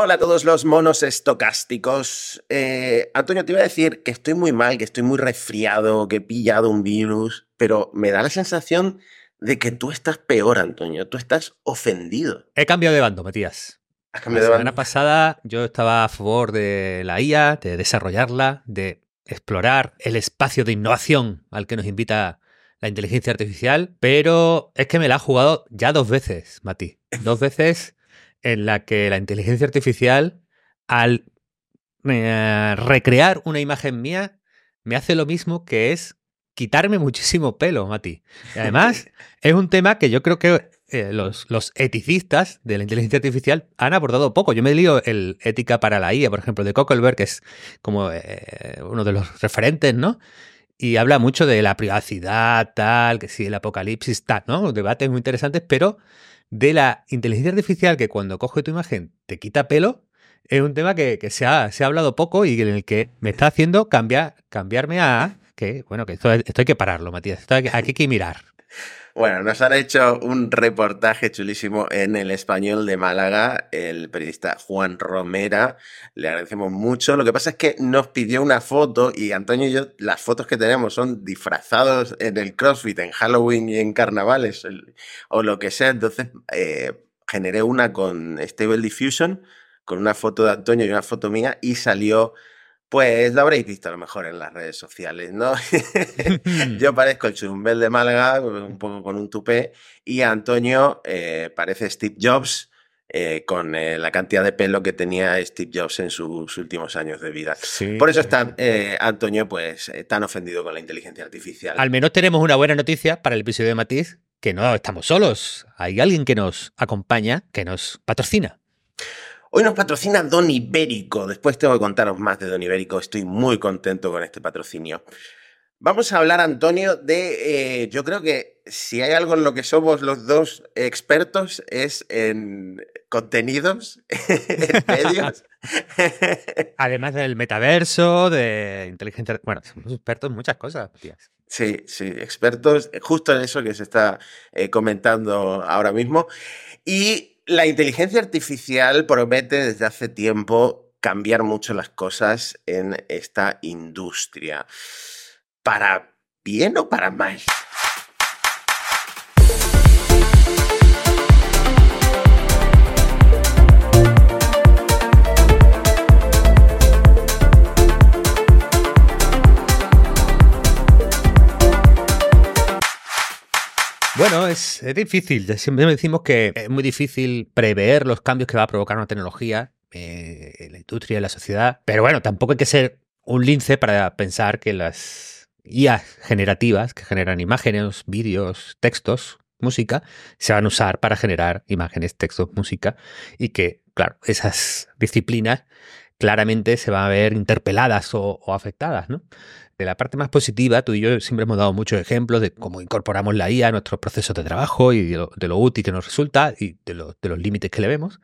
Hola a todos los monos estocásticos. Eh, Antonio, te iba a decir que estoy muy mal, que estoy muy resfriado, que he pillado un virus, pero me da la sensación de que tú estás peor, Antonio. Tú estás ofendido. He cambiado de bando, Matías. ¿Has La cambiado de semana bando? pasada yo estaba a favor de la IA, de desarrollarla, de explorar el espacio de innovación al que nos invita la inteligencia artificial, pero es que me la ha jugado ya dos veces, Mati. Dos veces en la que la inteligencia artificial, al eh, recrear una imagen mía, me hace lo mismo que es quitarme muchísimo pelo, Mati. Y además, es un tema que yo creo que eh, los, los eticistas de la inteligencia artificial han abordado poco. Yo me he leído el Ética para la IA, por ejemplo, de Cockleberg, que es como eh, uno de los referentes, ¿no? Y habla mucho de la privacidad, tal, que si el apocalipsis, tal, ¿no? Debates muy interesantes, pero de la inteligencia artificial que cuando coge tu imagen te quita pelo, es un tema que, que se, ha, se ha hablado poco y en el que me está haciendo cambiar, cambiarme a que, bueno, que esto, esto hay que pararlo, Matías. Esto hay aquí hay que mirar. Bueno, nos han hecho un reportaje chulísimo en el español de Málaga, el periodista Juan Romera. Le agradecemos mucho. Lo que pasa es que nos pidió una foto y Antonio y yo, las fotos que tenemos son disfrazados en el CrossFit, en Halloween y en carnavales o lo que sea. Entonces eh, generé una con Stable Diffusion, con una foto de Antonio y una foto mía y salió, pues lo habréis visto a lo mejor en las redes sociales, ¿no? Yo parezco el churumbel de Málaga, un poco con un tupé, y Antonio eh, parece Steve Jobs eh, con eh, la cantidad de pelo que tenía Steve Jobs en sus últimos años de vida. Sí. Por eso está eh, Antonio pues tan ofendido con la inteligencia artificial. Al menos tenemos una buena noticia para el episodio de Matiz, que no estamos solos. Hay alguien que nos acompaña, que nos patrocina. Hoy nos patrocina Don Ibérico. Después tengo que contaros más de Don Ibérico. Estoy muy contento con este patrocinio. Vamos a hablar, Antonio, de. eh, yo creo que si hay algo en lo que somos los dos expertos es en contenidos, en medios. Además del metaverso, de inteligencia. Bueno, somos expertos en muchas cosas, Matías. Sí, sí, expertos justo en eso que se está eh, comentando ahora mismo. Y la inteligencia artificial promete desde hace tiempo cambiar mucho las cosas en esta industria. ¿Para bien o para mal? Bueno, es, es difícil. Siempre decimos que es muy difícil prever los cambios que va a provocar una tecnología eh, en la industria, en la sociedad. Pero bueno, tampoco hay que ser un lince para pensar que las IA generativas, que generan imágenes, vídeos, textos, música, se van a usar para generar imágenes, textos, música. Y que, claro, esas disciplinas claramente se van a ver interpeladas o, afectadas, ¿no? De la parte más positiva, tú y yo siempre hemos dado muchos ejemplos de cómo incorporamos la IA a nuestros procesos de trabajo y de lo, útil que nos resulta y de, lo- de los límites que le vemos.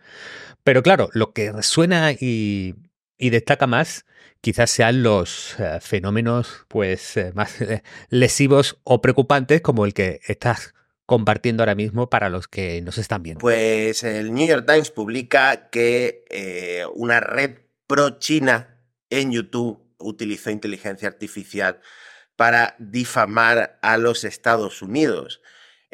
Pero claro, lo que resuena y, destaca más quizás sean los eh, fenómenos pues eh, más lesivos o preocupantes como el que estás compartiendo ahora mismo para los que nos están viendo. Pues el New York Times publica que eh, una red pro-China en YouTube utilizó inteligencia artificial para difamar a los Estados Unidos.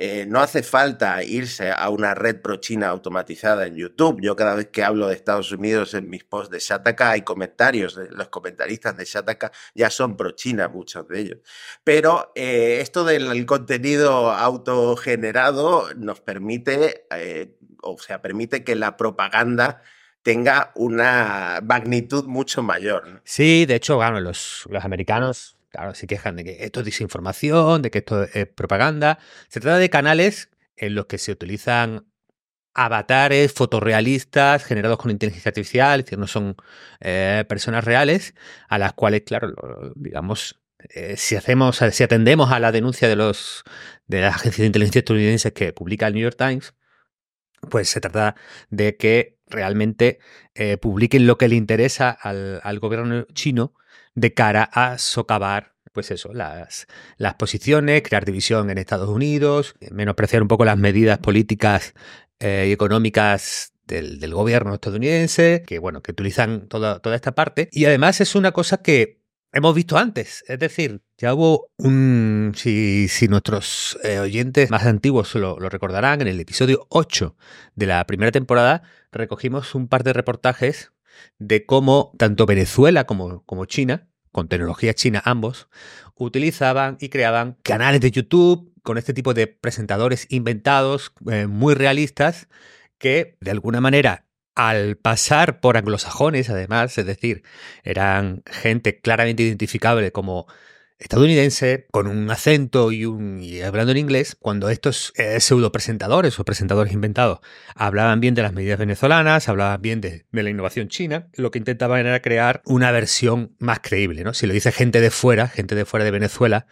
Eh, no hace falta irse a una red pro-China automatizada en YouTube. Yo cada vez que hablo de Estados Unidos en mis posts de Shataka hay comentarios. Los comentaristas de Shataka ya son pro-China, muchos de ellos. Pero eh, esto del contenido autogenerado nos permite, eh, o sea, permite que la propaganda tenga una magnitud mucho mayor. Sí, de hecho, bueno, los, los americanos, claro, se quejan de que esto es desinformación, de que esto es propaganda. Se trata de canales en los que se utilizan avatares fotorrealistas generados con inteligencia artificial, es decir, no son eh, personas reales, a las cuales, claro, digamos, eh, si hacemos, si atendemos a la denuncia de los de las agencias de inteligencia estadounidenses que publica el New York Times, pues se trata de que realmente eh, publiquen lo que le interesa al, al gobierno chino de cara a socavar pues eso, las, las posiciones, crear división en Estados Unidos, menospreciar un poco las medidas políticas eh, y económicas del, gobierno estadounidense, que bueno, que utilizan toda, toda esta parte. Y además es una cosa que hemos visto antes. Es decir, ya hubo un. Si, si nuestros eh, oyentes más antiguos lo, recordarán, en el episodio 8 de la primera temporada recogimos un par de reportajes de cómo tanto Venezuela como, como China, con tecnología china ambos, utilizaban y creaban canales de YouTube con este tipo de presentadores inventados, eh, muy realistas, que de alguna manera al pasar por anglosajones, además, es decir, eran gente claramente identificable como estadounidense, con un acento y, hablando en inglés, cuando estos eh, pseudo presentadores o presentadores inventados hablaban bien de las medidas venezolanas, hablaban bien de, de, la innovación china, lo que intentaban era crear una versión más creíble. ¿no? Si lo dice gente de fuera, gente de fuera de Venezuela,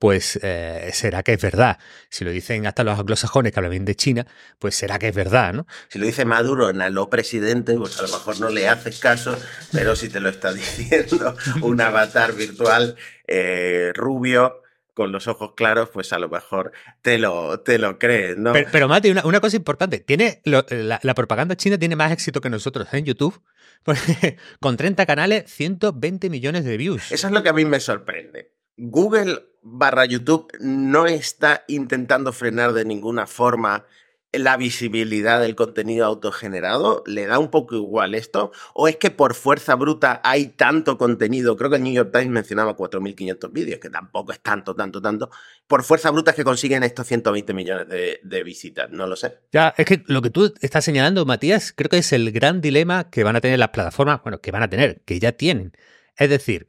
pues eh, será que es verdad. Si lo dicen hasta los anglosajones que hablan bien de China, pues será que es verdad, ¿no? Si lo dice Maduro en aló presidente, pues a lo mejor no le haces caso, pero si te lo está diciendo un avatar virtual eh, rubio, con los ojos claros, pues a lo mejor te lo, te lo crees, ¿no? Pero, Mati, una, cosa importante, tiene la, la, propaganda china tiene más éxito que nosotros en YouTube, porque con 30 canales, 120 millones de views. Eso es lo que a mí me sorprende. Google barra YouTube no está intentando frenar de ninguna forma la visibilidad del contenido autogenerado? ¿Le da un poco igual esto? ¿O es que por fuerza bruta hay tanto contenido? Creo que el New York Times mencionaba 4.500 vídeos, que tampoco es tanto, tanto, tanto. Por fuerza bruta es que consiguen estos 120 millones de, de, visitas, no lo sé. Ya, es que lo que tú estás señalando, Matías, creo que es el gran dilema que van a tener las plataformas, bueno, que van a tener, que ya tienen. Es decir,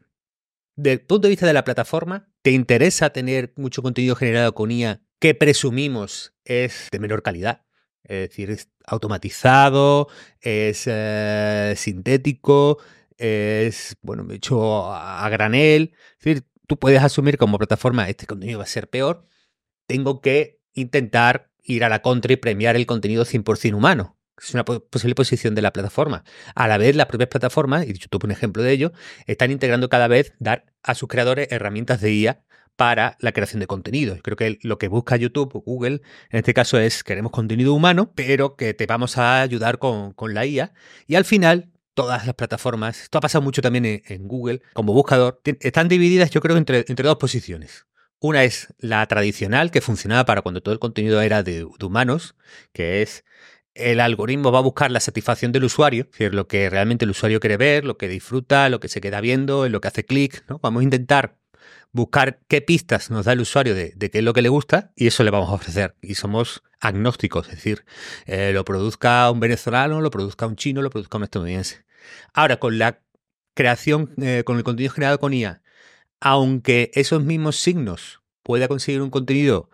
desde el punto de vista de la plataforma, ¿te interesa tener mucho contenido generado con IA que presumimos es de menor calidad? Es decir, es automatizado, es eh, sintético, es, bueno, hecho a, a granel. Es decir, tú puedes asumir como plataforma este contenido va a ser peor. Tengo que intentar ir a la contra y premiar el contenido 100% humano es una posible posición de la plataforma. A la vez, las propias plataformas, y YouTube un ejemplo de ello, están integrando cada vez dar a sus creadores herramientas de IA para la creación de contenido. Creo que lo que busca YouTube o Google en este caso es queremos contenido humano, pero que te vamos a ayudar con, la IA. Y al final, todas las plataformas, esto ha pasado mucho también en, Google, como buscador, están divididas yo creo entre, entre dos posiciones. Una es la tradicional, que funcionaba para cuando todo el contenido era de humanos, que es el algoritmo va a buscar la satisfacción del usuario, es decir, lo que realmente el usuario quiere ver, lo que disfruta, lo que se queda viendo, en lo que hace clic. ¿no? Vamos a intentar buscar qué pistas nos da el usuario de, qué es lo que le gusta y eso le vamos a ofrecer. Y somos agnósticos, es decir, eh, lo produzca un venezolano, lo produzca un chino, lo produzca un estadounidense. Ahora, con la creación, eh, con el contenido generado con IA, aunque esos mismos signos pueda conseguir un contenido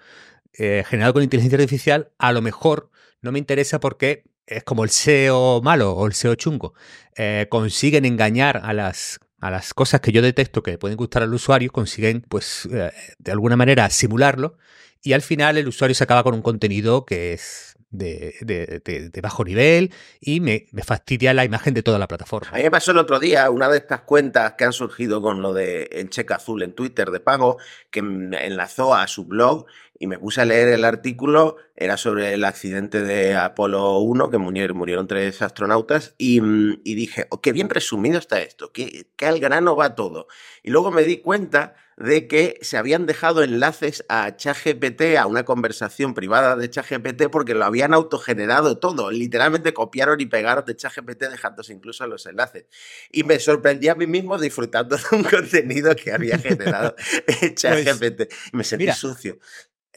eh, generado con inteligencia artificial, a lo mejor no me interesa porque es como el SEO malo o el SEO chungo. Eh, consiguen engañar a las, a las cosas que yo detecto que pueden gustar al usuario, consiguen, pues, eh, de alguna manera simularlo y al final el usuario se acaba con un contenido que es de, de, bajo nivel y me, me, fastidia la imagen de toda la plataforma. A mí me pasó el otro día una de estas cuentas que han surgido con lo de el cheque azul en Twitter de pago, que enlazó a su blog y me puse a leer el artículo, era sobre el accidente de Apolo 1, que murieron, murieron tres astronautas, y, mm, y dije, oh, qué bien resumido está esto, qué, qué al grano va todo. Y luego me di cuenta de que se habían dejado enlaces a ChatGPT, a una conversación privada de ChatGPT, porque lo habían autogenerado todo. Literalmente copiaron y pegaron de ChatGPT, dejándose incluso los enlaces. Y me sorprendí a mí mismo disfrutando de un contenido que había generado pues, ChatGPT. me sentí sucio.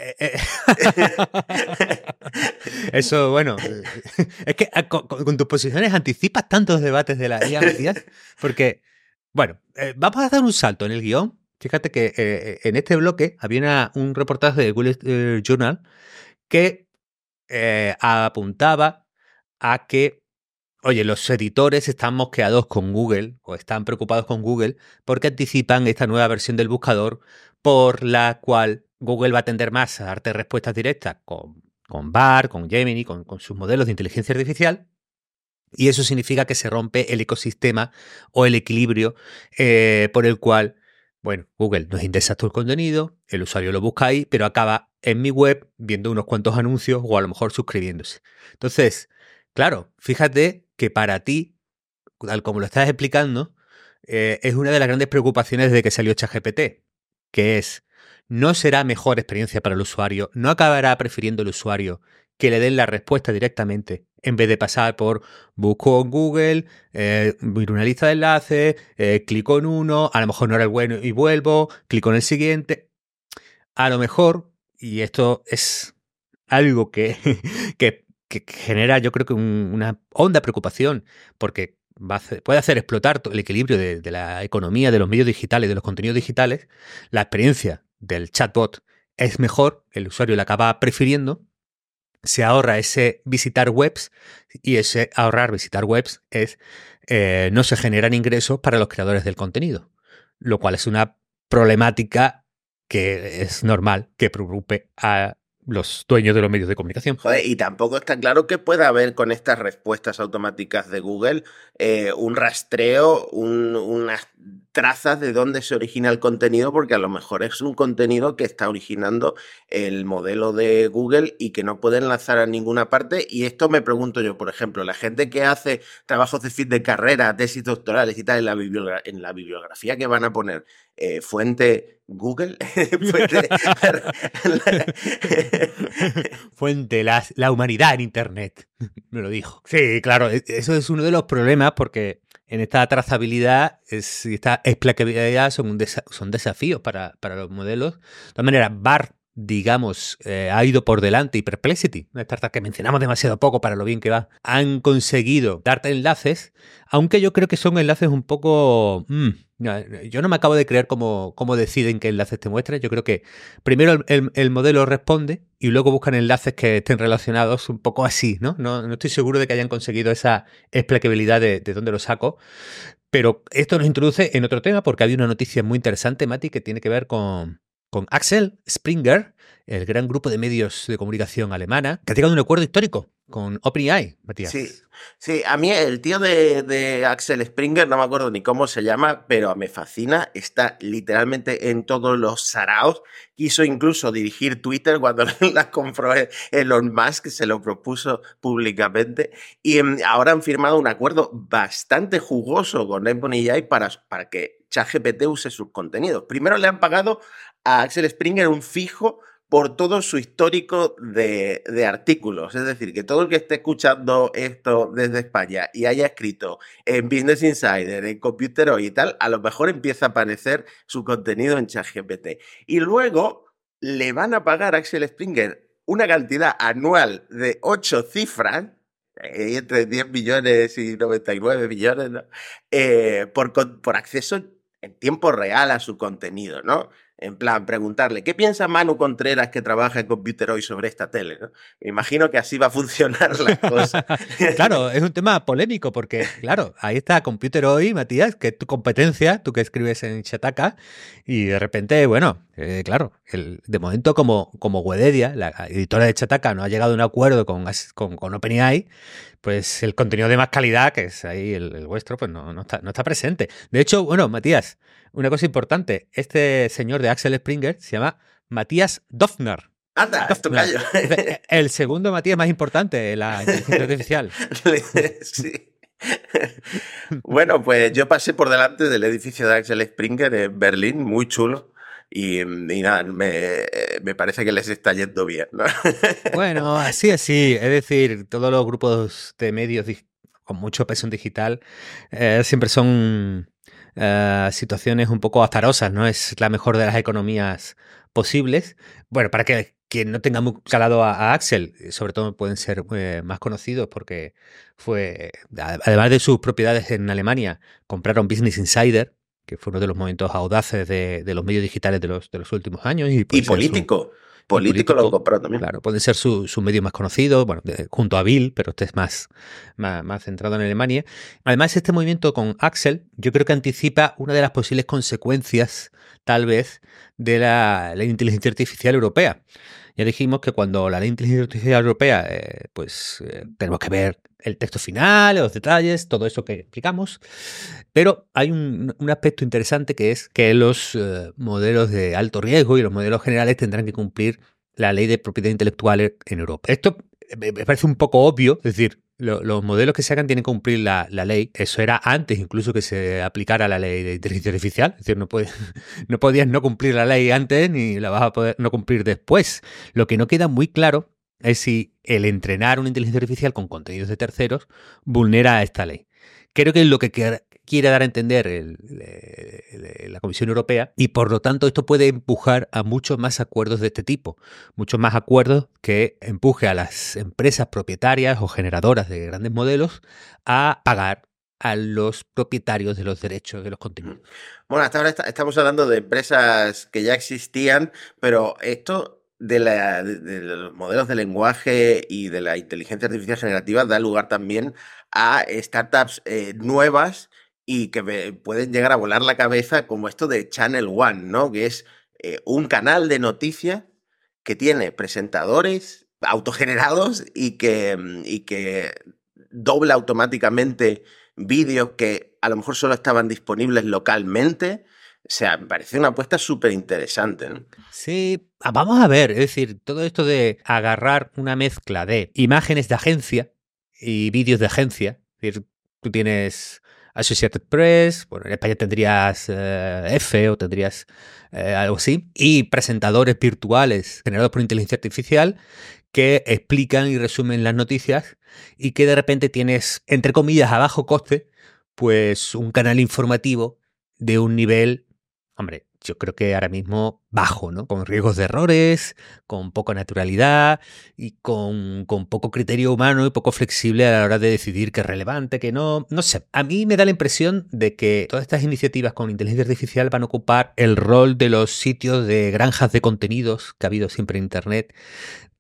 Eh, eh. Eso, bueno, es que ah, con, tus posiciones anticipas tantos debates de la IA, porque, bueno, eh, vamos a dar un salto en el guion. Fíjate que en este bloque había un reportaje de Google Journal que apuntaba a que, oye, los editores están mosqueados con Google o están preocupados con Google porque anticipan esta nueva versión del buscador por la cual Google va a tender más a darte respuestas directas con, con BAR, con Gemini, con, sus modelos de inteligencia artificial. Y eso significa que se rompe el ecosistema o el equilibrio eh, por el cual, bueno, Google nos indexa el contenido, el usuario lo busca ahí, pero acaba en mi web viendo unos cuantos anuncios o a lo mejor suscribiéndose. Entonces, Claro, fíjate que para ti, tal como lo estás explicando, eh, es una de las grandes preocupaciones de que salió ChatGPT, que es, no será mejor experiencia para el usuario, no acabará prefiriendo el usuario que le den la respuesta directamente, en vez de pasar por busco en Google, eh, una lista de enlaces, eh, clico en uno, a lo mejor no era el bueno y vuelvo, clico en el siguiente. A lo mejor, y esto es algo que, que, genera yo creo que una honda preocupación, porque puede hacer explotar el equilibrio de, de la economía, de los medios digitales, de los contenidos digitales, la experiencia del chatbot es mejor, el usuario la acaba prefiriendo, se ahorra ese visitar webs y ese ahorrar visitar webs es eh, no se generan ingresos para los creadores del contenido, lo cual es una problemática que es normal que preocupe a los dueños de los medios de comunicación. Joder, y tampoco está claro que pueda haber con estas respuestas automáticas de Google eh, un rastreo, unas trazas de dónde se origina el contenido, porque a lo mejor es un contenido que está originando el modelo de Google y que no puede enlazar a ninguna parte. Y esto me pregunto yo, por ejemplo, la gente que hace trabajos de fin de carrera, tesis doctorales y tal en la, en la bibliografía que van a poner, eh, fuente Google, fuente, la, humanidad en Internet, me lo dijo. Sí, claro, e, eso es uno de los problemas porque en esta trazabilidad y esta explicabilidad son, son desafíos para, para, los modelos. De todas maneras, BAR digamos, eh, ha ido por delante y Perplexity, una startup que mencionamos demasiado poco para lo bien que va, han conseguido darte enlaces, aunque yo creo que son enlaces un poco... Mm, yo no me acabo de creer cómo, cómo, deciden qué enlaces te muestran. Yo creo que primero el, modelo responde y luego buscan enlaces que estén relacionados un poco así, ¿no? No, estoy seguro de que hayan conseguido esa explicabilidad de, de dónde lo saco. Pero esto nos introduce en otro tema porque había una noticia muy interesante, Mati, que tiene que ver con, con Axel Springer, el gran grupo de medios de comunicación alemana, que ha llegado a un acuerdo histórico con OpenAI, Matías. Sí, sí, a mí el tío de, Axel Springer, no me acuerdo ni cómo se llama, pero me fascina, está literalmente en todos los saraos, quiso incluso dirigir Twitter cuando la compró Elon Musk, se lo propuso públicamente, y em, ahora han firmado un acuerdo bastante jugoso con OpenAI para, para que ChatGPT use sus contenidos. Primero le han pagado a Axel Springer un fijo por todo su histórico de, artículos. Es decir, que todo el que esté escuchando esto desde España y haya escrito en Business Insider, en Computer Hoy y tal, a lo mejor empieza a aparecer su contenido en ChatGPT. Y luego le van a pagar a Axel Springer una cantidad anual de 8 cifras, eh, entre 10 millones y 99 millones, eh, por, por acceso en tiempo real a su contenido, ¿no? En plan, preguntarle, ¿qué piensa Manu Contreras que trabaja en Computer hoy sobre esta tele? Me imagino que así va a funcionar la cosa. claro, es un tema polémico porque, claro, ahí está Computer hoy, Matías, que es tu competencia, tú que escribes en Chataka, y de repente, bueno, eh, claro, el, de momento como, como Wededia, la editora de Chataka, no ha llegado a un acuerdo con, con, OpenAI, pues el contenido de más calidad, que es ahí el, vuestro, pues no, no, está, no está presente. De hecho, bueno, Matías, una cosa importante, este señor de Axel Springer se llama Matías Dofner. Anda, El segundo Matías más importante de la inteligencia artificial. sí. Bueno, pues yo pasé por delante del edificio de Axel Springer en Berlín, muy chulo. Y, nada, me, parece que les está yendo bien. Bueno, así así. Es decir, todos los grupos de medios con mucho peso en digital eh, siempre son eh, situaciones un poco azarosas, no es la mejor de las economías posibles. Bueno, para que quien no tenga muy calado a, Axel, sobre todo pueden ser eh, más conocidos porque fue, además de sus propiedades en Alemania, compraron Business Insider, que fue uno de los momentos audaces de, los medios digitales de los, de los últimos años. Y, político. Político, lo compró también. Claro, puede ser su, medio más conocido, bueno, junto a Bill, pero este es más, más, centrado en Alemania. Además, este movimiento con Axel, yo creo que anticipa una de las posibles consecuencias, tal vez, de la, la inteligencia artificial europea. Ya dijimos que cuando la ley de inteligencia artificial europea, eh, pues eh, tenemos que ver el texto final, los detalles, todo eso que explicamos. Pero hay un, aspecto interesante que es que los eh, modelos de alto riesgo y los modelos generales tendrán que cumplir la ley de propiedad intelectual en Europa. Esto me parece un poco obvio, es decir, los modelos que se hagan tienen que cumplir la, ley. Eso era antes incluso que se aplicara la ley de inteligencia artificial. Es decir, no, puedes, no podías no cumplir la ley antes ni la vas a poder no cumplir después. Lo que no queda muy claro es si el entrenar una inteligencia artificial con contenidos de terceros vulnera esta ley. Creo que lo que quiere dar a entender la Comisión Europea y por lo tanto esto puede empujar a muchos más acuerdos de este tipo, muchos más acuerdos que empuje a las empresas propietarias o generadoras de grandes modelos a pagar a los propietarios de los derechos de los contenidos. Bueno, hasta ahora estamos hablando de empresas que ya existían, pero esto de, los modelos de lenguaje y de la inteligencia artificial generativa da lugar también a startups eh, nuevas y que pueden llegar a volar la cabeza como esto de Channel One, ¿no? Que es eh, un canal de noticias que tiene presentadores autogenerados y que, mm, y que dobla automáticamente vídeos que a lo mejor solo estaban disponibles localmente. O sea, me parece una apuesta súper interesante. Sí, ah, vamos a ver, es decir, todo esto de agarrar una mezcla de imágenes de agencia y vídeos de agencia, es decir, tú tienes Associated Press, bueno, en España tendrías eh, F o tendrías eh, algo así, y presentadores virtuales generados por inteligencia artificial que explican y resumen las noticias y que de repente tienes, entre comillas, a bajo coste, pues un canal informativo de un nivel, hombre, yo creo que ahora mismo bajo, ¿no? Con riesgos de errores, con poca naturalidad y con, con, poco criterio humano y poco flexible a la hora de decidir qué es relevante, qué no. No sé, a mí me da la impresión de que todas estas iniciativas con inteligencia artificial van a ocupar el rol de los sitios de granjas de contenidos que ha habido siempre en Internet,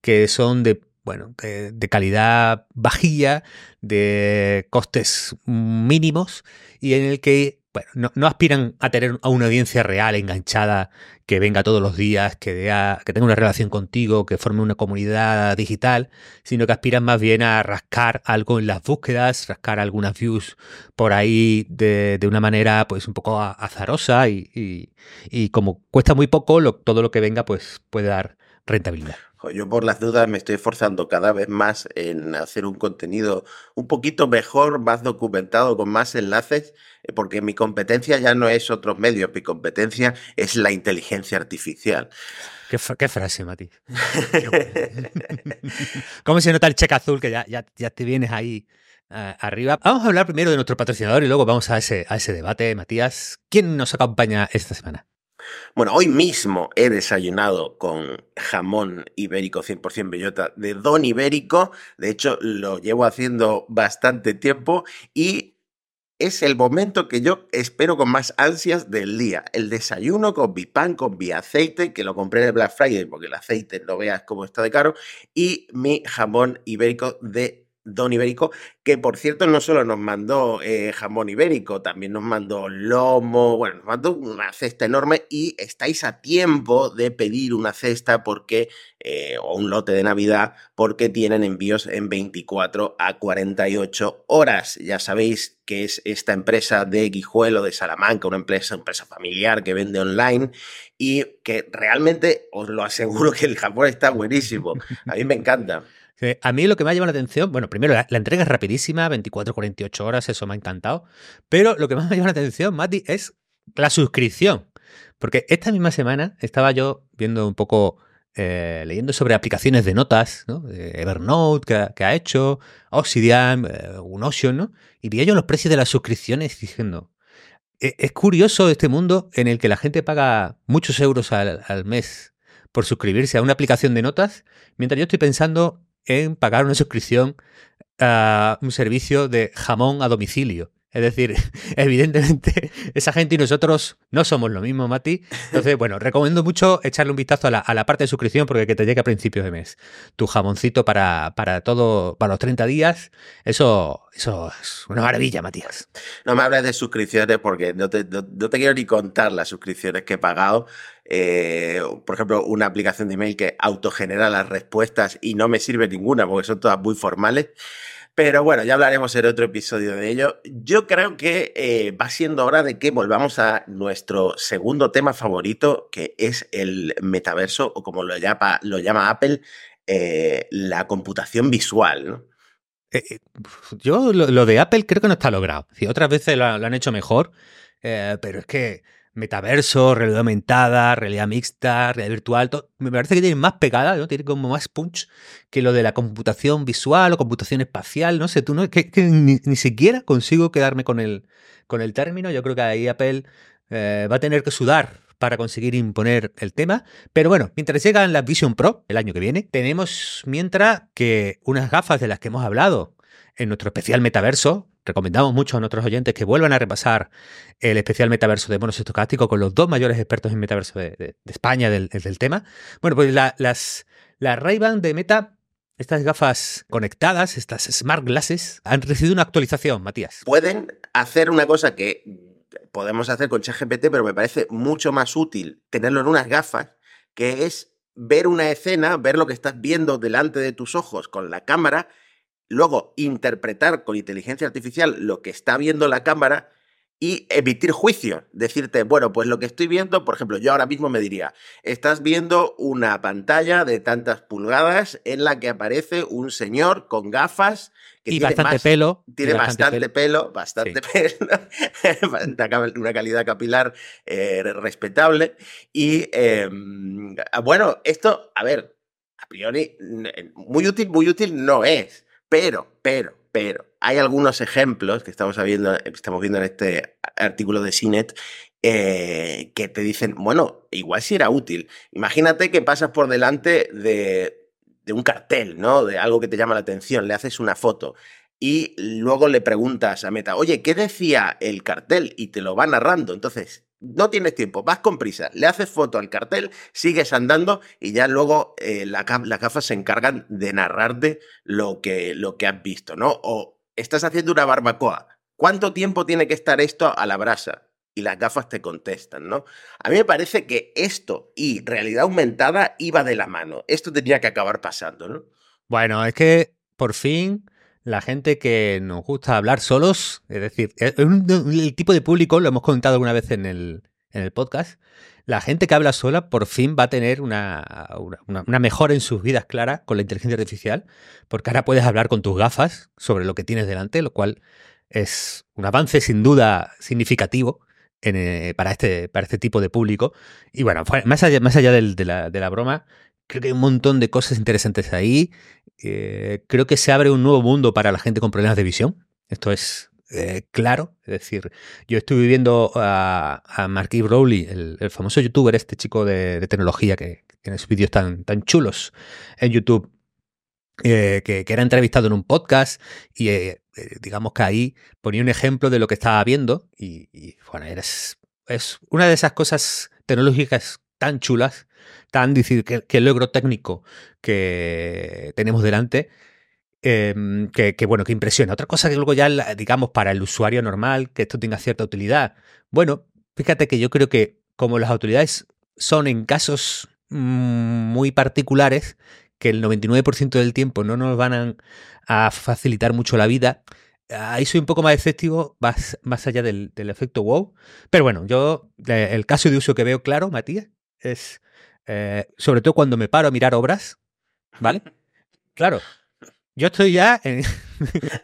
que son de bueno, de, de, calidad bajilla, de costes mínimos y en el que bueno, no, aspiran a tener a una audiencia real, enganchada, que venga todos los días, que, que tenga una relación contigo, que forme una comunidad digital, sino que aspiran más bien a rascar algo en las búsquedas, rascar algunas views por ahí de, una manera pues un poco azarosa y, como cuesta muy poco, todo lo que venga pues puede dar rentabilidad. Yo por las dudas me estoy esforzando cada vez más en hacer un contenido un poquito mejor, más documentado, con más enlaces, eh, porque mi competencia ya no es otros medios, mi competencia es la inteligencia artificial. Qué, frase, Mati. ¿Cómo se nota el cheque azul que ya, ya, te vienes ahí eh, arriba? Vamos a hablar primero de nuestro patrocinador y luego vamos a ese, a ese debate, Matías. ¿Quién nos acompaña esta semana? Bueno, hoy mismo he desayunado con jamón ibérico 100% bellota de Don Ibérico. De hecho, lo llevo haciendo bastante tiempo y es el momento que yo espero con más ansias del día. El desayuno con mi pan, con mi aceite, que lo compré en el Black Friday porque el aceite no veas cómo está de caro, y mi jamón ibérico de Don Ibérico, que por cierto no solo nos mandó eh, jamón ibérico, también nos mandó lomo, bueno, nos mandó una cesta enorme y estáis a tiempo de pedir una cesta porque, eh, o un lote de Navidad, porque tienen envíos en 24 a 48 horas. Ya sabéis que es esta empresa de Guijuelo, de Salamanca, una empresa, empresa familiar que vende online y que realmente os lo aseguro que el jamón está buenísimo. A mí me encanta. A mí lo que me ha llamado la atención, bueno, primero la, entrega es rapidísima, 24-48 horas, eso me ha encantado. Pero lo que más me ha llamado la atención, Mati, es la suscripción. Porque esta misma semana estaba yo viendo un poco, eh, leyendo sobre aplicaciones de notas, ¿no? Evernote que, ha hecho, Obsidian, eh, Unotion, ¿no? Y vi yo los precios de las suscripciones diciendo, e, es curioso este mundo en el que la gente paga muchos euros al mes por suscribirse a una aplicación de notas, mientras yo estoy pensando en pagar una suscripción a un servicio de jamón a domicilio. Es decir, evidentemente esa gente y nosotros no somos lo mismo, Mati. Entonces, bueno, recomiendo mucho echarle un vistazo a la, parte de suscripción porque que te llegue a principios de mes. Tu jamoncito para, para todo, para los 30 días, eso, eso es una maravilla, Matías. No me hables de suscripciones porque no te, quiero ni contar las suscripciones que he pagado. Eh, por ejemplo, una aplicación de email que autogenera las respuestas y no me sirve ninguna porque son todas muy formales. Pero bueno, ya hablaremos en otro episodio de ello. Yo creo que eh, va siendo hora de que volvamos a nuestro segundo tema favorito, que es el metaverso, o como lo llama, Apple, eh, la computación visual, yo lo, de Apple creo que no está logrado. otras veces lo, han hecho mejor, pero es que metaverso, realidad aumentada, realidad mixta, realidad virtual, me parece que tiene más pegada, ¿no? tiene como más punch que lo de la computación visual o computación espacial, no sé, tú no, que, ni, siquiera consigo quedarme con el, con el término, yo creo que ahí Apple va a tener que sudar para conseguir imponer el tema. Pero bueno, mientras llegan las Vision Pro el año que viene, tenemos mientras que unas gafas de las que hemos hablado en nuestro especial metaverso. Recomendamos mucho a nuestros oyentes que vuelvan a repasar el especial metaverso de monos estocásticos con los dos mayores expertos en metaverso de, España del, tema. Bueno, pues las, las Ray-Ban de Meta estas gafas conectadas, estas smart glasses, han recibido una actualización, Matías. Pueden hacer una cosa que podemos hacer con ChatGPT, pero me parece mucho más útil tenerlo en unas gafas, que es ver una escena, ver lo que estás viendo delante de tus ojos con la cámara, luego interpretar con inteligencia artificial lo que está viendo la cámara y emitir juicio. Decirte, bueno, pues lo que estoy viendo, por ejemplo, yo ahora mismo me diría, estás viendo una pantalla de tantas pulgadas en la que aparece un señor con gafas. Que y tiene bastante pelo. Tiene bastante, pelo, bastante pelo, una calidad capilar eh, respetable. Y em, bueno, esto, a ver, a priori, muy útil, muy útil no es, pero, pero, pero hay algunos ejemplos que estamos viendo, estamos viendo en este artículo de CINET eh, que te dicen, bueno, igual si era útil. Imagínate que pasas por delante de, de un cartel, ¿no? De algo que te llama la atención, le haces una foto y luego le preguntas a Meta, oye, ¿qué decía el cartel? Y te lo va narrando. Entonces, no tienes tiempo, vas con prisa, le haces foto al cartel, sigues andando y ya luego eh, las gafas se encargan de narrarte lo que, lo que has visto, ¿no? O estás haciendo una barbacoa, ¿cuánto tiempo tiene que estar esto a la brasa? Y las gafas te contestan, ¿no? A mí me parece que esto y realidad aumentada iba de la mano. Esto tenía que acabar pasando, ¿no? Bueno, es que por fin la gente que nos gusta hablar solos, es decir, el tipo de público, lo hemos comentado alguna vez en el, en el podcast, la gente que habla sola por fin va a tener una, una, mejora en sus vidas clara con la inteligencia artificial, porque ahora puedes hablar con tus gafas sobre lo que tienes delante, lo cual es un avance sin duda significativo eh, para, este, para este tipo de público. Y bueno, más allá, más allá de, la, de la broma, creo que hay un montón de cosas interesantes ahí. Eh, creo que se abre un nuevo mundo para la gente con problemas de visión. Esto es eh, claro. Es decir, yo estoy viendo a, a Marky Rowley, el, famoso youtuber, este chico de, tecnología que, tiene sus vídeos tan, tan chulos en YouTube. Eh, que, era entrevistado en un podcast y digamos que ahí ponía un ejemplo de lo que estaba viendo y, bueno, es una de esas cosas tecnológicas tan chulas tan que, el logro técnico que tenemos delante, em, que, bueno, que impresiona. Otra cosa que luego ya, digamos, para el usuario normal, que esto tenga cierta utilidad. Bueno, fíjate que yo creo que como las autoridades son en casos mm, muy particulares, que el 99% del tiempo no nos van a, facilitar mucho la vida, ahí soy un poco más efectivo, más, más allá del, del, efecto wow. Pero bueno, yo, el caso de uso que veo claro, Matías, es eh, sobre todo cuando me paro a mirar obras, ¿vale? Claro, yo estoy ya en...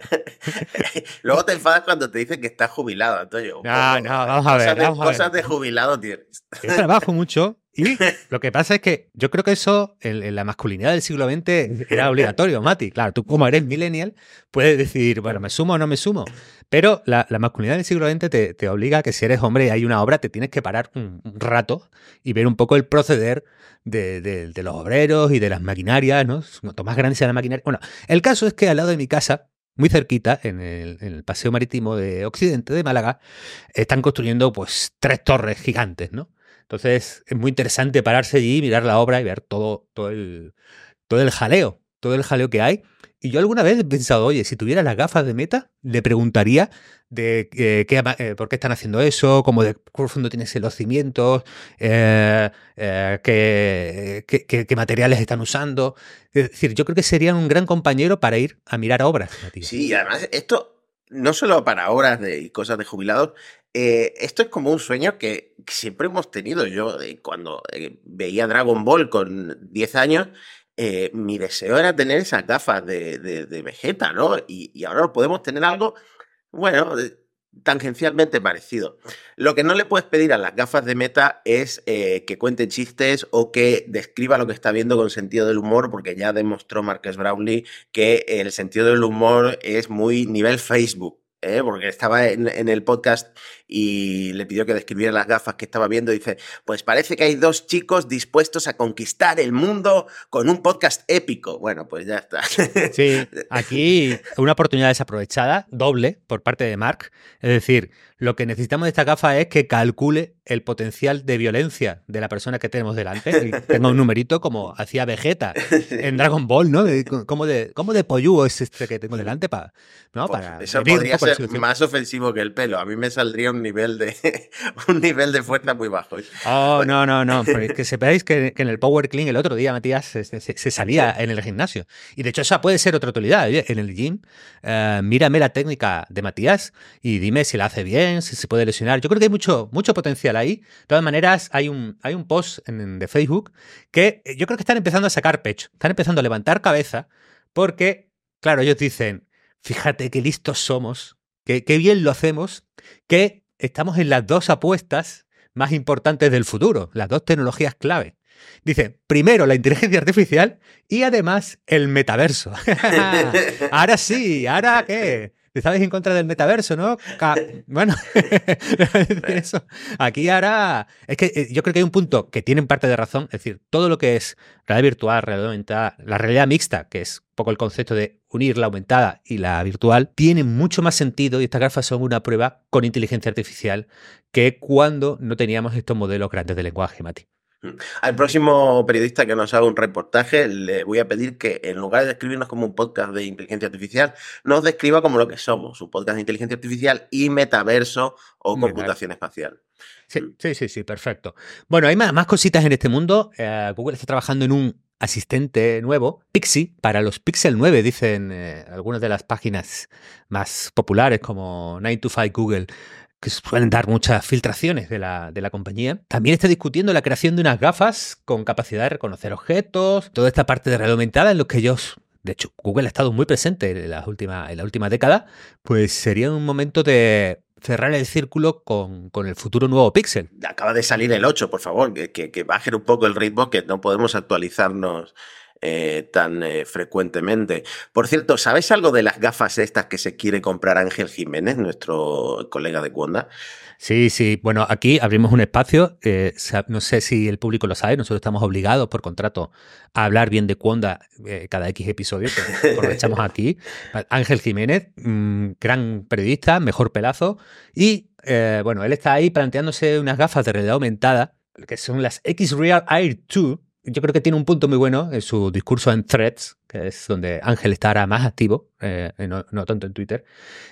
Luego te enfadas cuando te dicen que estás jubilado, Antonio. No, no, vamos a ver. Cosas, de, jubilado tienes. Yo trabajo mucho y lo que pasa es que yo creo que eso en, la masculinidad del siglo XX era obligatorio, Mati. Claro, tú como eres millennial puedes decir, bueno, ¿me sumo o no me sumo? Pero la, masculinidad del siglo XX te, obliga a que si eres hombre y hay una obra, te tienes que parar un, rato y ver un poco el proceder de, los obreros y de las maquinarias, ¿no? Cuanto más grande sea la maquinaria. Bueno, el caso es que al lado de mi casa, muy cerquita, en el, paseo marítimo de Occidente de Málaga, están construyendo pues tres torres gigantes, ¿no? Entonces es muy interesante pararse allí, mirar la obra y ver todo, todo, el, todo el jaleo, todo el jaleo que hay. Y yo alguna vez he pensado, oye, si tuviera las gafas de meta, le preguntaría de eh, qué, eh, por qué están haciendo eso, cómo de profundo tienen los cimientos, eh, qué, qué, materiales están usando. Es decir, yo creo que serían un gran compañero para ir a mirar obras. Sí, además esto no solo para obras de, y cosas de jubilados, esto es como un sueño que siempre hemos tenido. Yo cuando veía Dragon Ball con 10 años, eh, mi deseo era tener esas gafas de, de, Vegeta, ¿no? Y, ahora podemos tener algo, bueno, tangencialmente parecido. Lo que no le puedes pedir a las gafas de meta es eh, que cuente chistes o que describa lo que está viendo con sentido del humor, porque ya demostró Marques Brownlee que el sentido del humor es muy nivel Facebook. ¿eh? porque estaba en, el podcast y le pidió que describiera las gafas que estaba viendo. dice, pues parece que hay dos chicos dispuestos a conquistar el mundo con un podcast épico. Bueno, pues ya está. Sí, aquí una oportunidad desaprovechada, doble, por parte de Mark. Es decir, lo que necesitamos de esta gafa es que calcule el potencial de violencia de la persona que tenemos delante. Y tenga un numerito como hacía Vegeta en Dragon Ball, ¿no? ¿Cómo de, cómo de pollugo es este que tengo delante? Para, ¿no? Pues para eso podría ser más ofensivo que el pelo. A mí me saldría un nivel de, un nivel de fuerza muy bajo. Oh, no, no, no. que sepáis que, en el Power Clean el otro día, Matías, se, salía en el gimnasio. Y de hecho, esa puede ser otra utilidad. En el gym, eh, mírame la técnica de Matías y dime si la hace bien si se puede lesionar. Yo creo que hay mucho, mucho potencial ahí. De todas maneras, hay un, hay un post en, de Facebook que eh, yo creo que están empezando a sacar pecho, están empezando a levantar cabeza porque, claro, ellos dicen, fíjate qué listos somos, qué, qué bien lo hacemos, que estamos en las dos apuestas más importantes del futuro, las dos tecnologías clave. Dice, primero la inteligencia artificial y además el metaverso. ahora sí, ahora qué? Estabais en contra del metaverso, ¿no? bueno, eso. Aquí ahora. Es que eh, yo creo que hay un punto que tiene parte de razón. Es decir, todo lo que es realidad virtual, realidad aumentada, la realidad mixta, que es un poco el concepto de unir la aumentada y la virtual, tiene mucho más sentido y estas gafas son una prueba con inteligencia artificial que cuando no teníamos estos modelos grandes de lenguaje, Mati. Al próximo periodista que nos haga un reportaje, le voy a pedir que en lugar de describirnos como un podcast de inteligencia artificial, nos describa como lo que somos, un podcast de inteligencia artificial y metaverso o computación espacial. Mm. Sí, sí, sí, perfecto. Bueno, hay más, cositas en este mundo. Eh, Google está trabajando en un asistente nuevo, Pixie, para los Pixel 9, dicen eh, algunas de las páginas más populares como 9 to 5 Google que suelen dar muchas filtraciones de la, de la, compañía. También está discutiendo la creación de unas gafas con capacidad de reconocer objetos, toda esta parte de realidad aumentada en los que ellos, de hecho, Google ha estado muy presente en, la última, en la última década, pues sería un momento de cerrar el círculo con, con, el futuro nuevo Pixel. Acaba de salir el 8, por favor, que, que bajen un poco el ritmo, que no podemos actualizarnos eh, tan eh, frecuentemente. Por cierto, ¿sabes algo de las gafas estas que se quiere comprar Ángel Jiménez, nuestro colega de Cuonda? Sí, sí. Bueno, aquí abrimos un espacio. Eh, no sé si el público lo sabe. Nosotros estamos obligados por contrato a hablar bien de Cuonda cada X episodio. Pero aprovechamos aquí. Ángel Jiménez, mm, gran periodista, mejor pelazo. Y bueno, él está ahí planteándose unas gafas de realidad aumentada, que son las X-Real Air 2 yo creo que tiene un punto muy bueno en su discurso en Threads, que es donde Ángel está ahora más activo, eh, no, tanto en Twitter,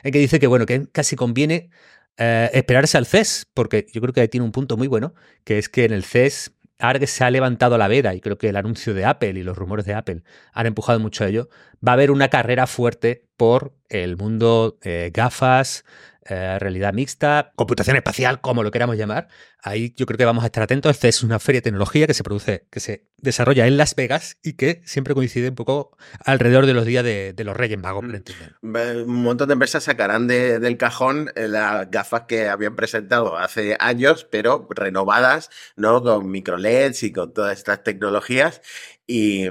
en que dice que bueno, que casi conviene eh, esperarse al CES, porque yo creo que tiene un punto muy bueno, que es que en el CES, ahora que se ha levantado la veda, y creo que el anuncio de Apple y los rumores de Apple han empujado mucho a ello, va a haber una carrera fuerte por el mundo eh, gafas, eh, realidad mixta, computación espacial, como lo queramos llamar. Ahí yo creo que vamos a estar atentos. Esta es una feria de tecnología que se produce, que se desarrolla en Las Vegas y que siempre coincide un poco alrededor de los días de, los Reyes Magos. Mm. Un montón de empresas sacarán del cajón eh, las gafas que habían presentado hace años, pero renovadas, ¿no? Con micro LEDs y con todas estas tecnologías. Y,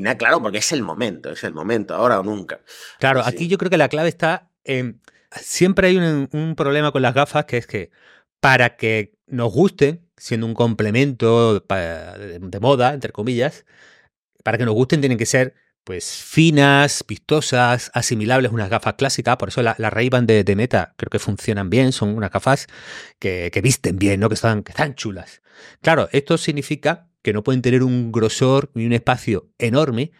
nada, claro, porque es el momento, es el momento, ahora o nunca. Claro, aquí yo creo que la clave está en siempre hay un, problema con las gafas que es que para que nos gusten, siendo un complemento de, moda, entre comillas, para que nos gusten tienen que ser pues finas, vistosas, asimilables, unas gafas clásicas, por eso la, la ray de, de, Meta creo que funcionan bien, son unas gafas que, visten bien, ¿no? que, están, que están chulas. Claro, esto significa que no pueden tener un grosor ni un espacio enorme,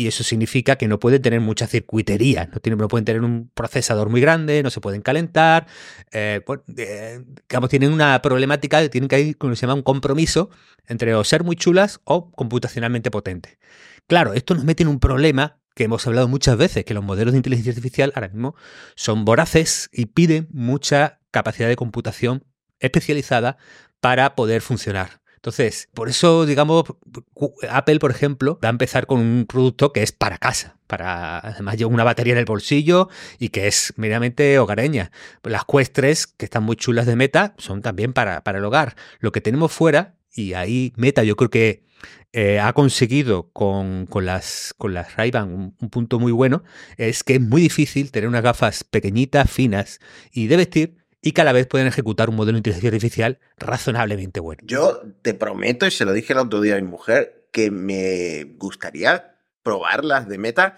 y eso significa que no pueden tener mucha circuitería, no, pueden tener un procesador muy grande, no se pueden calentar, eh, eh, tienen una problemática, tienen que ir, como se llama, un compromiso entre o ser muy chulas o computacionalmente potentes. Claro, esto nos mete en un problema que hemos hablado muchas veces, que los modelos de inteligencia artificial ahora mismo son voraces y piden mucha capacidad de computación especializada para poder funcionar. Entonces, por eso, digamos, Apple, por ejemplo, va a empezar con un producto que es para casa, para además lleva una batería en el bolsillo y que es meramente hogareña. Las Quest 3, que están muy chulas de Meta, son también para, para el hogar. Lo que tenemos fuera, y ahí Meta yo creo que eh, ha conseguido con, las, con las Ray-Ban un, punto muy bueno, es que es muy difícil tener unas gafas pequeñitas, finas y de vestir y que a la vez pueden ejecutar un modelo de inteligencia artificial razonablemente bueno. Yo te prometo, y se lo dije el otro día a mi mujer, que me gustaría probarlas de meta,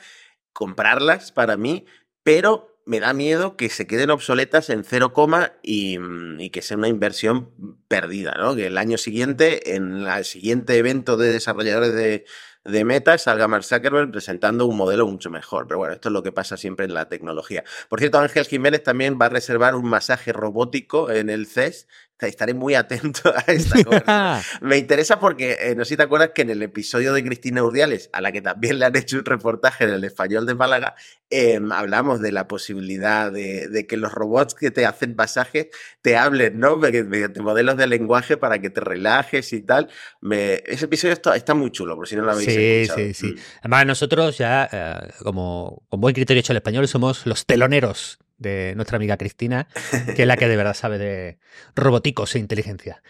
comprarlas para mí, pero me da miedo que se queden obsoletas en cero coma y, y, que sea una inversión perdida, ¿no? Que el año siguiente, en el siguiente evento de desarrolladores de, de Meta salga Mark Zuckerberg presentando un modelo mucho mejor. Pero bueno, esto es lo que pasa siempre en la tecnología. Por cierto, Ángel Jiménez también va a reservar un masaje robótico en el CES estaré muy atento a esta cosa. Me interesa porque, eh, no sé si te acuerdas que en el episodio de Cristina Urdiales, a la que también le han hecho un reportaje en el español de Málaga, em, hablamos de la posibilidad de, que los robots que te hacen pasajes te hablen, ¿no? Mediante modelos de lenguaje para que te relajes y tal. ese episodio está, muy chulo, por si no lo habéis escuchado. Sí, sí, sí. Mm. Además, nosotros ya, eh, como con buen criterio hecho el español, somos los teloneros de nuestra amiga Cristina, que es la que de verdad sabe de roboticos e inteligencia.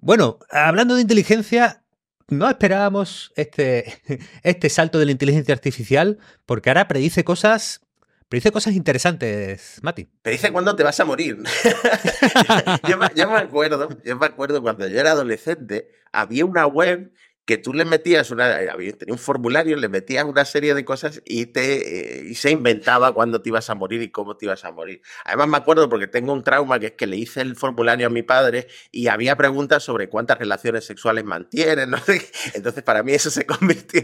Bueno, hablando de inteligencia, no esperábamos este, este salto de la inteligencia artificial, porque ahora predice cosas Predice cosas interesantes, Mati. Predice cuándo te vas a morir. yo, yo, me acuerdo, yo me acuerdo cuando yo era adolescente, había una web que tú le metías una, eh, tenía un formulario, le metías una serie de cosas y, te, eh, y se inventaba cuándo te ibas a morir y cómo te ibas a morir. Además me acuerdo porque tengo un trauma que es que le hice el formulario a mi padre y había preguntas sobre cuántas relaciones sexuales mantienen, ¿no? Entonces para mí eso se convirtió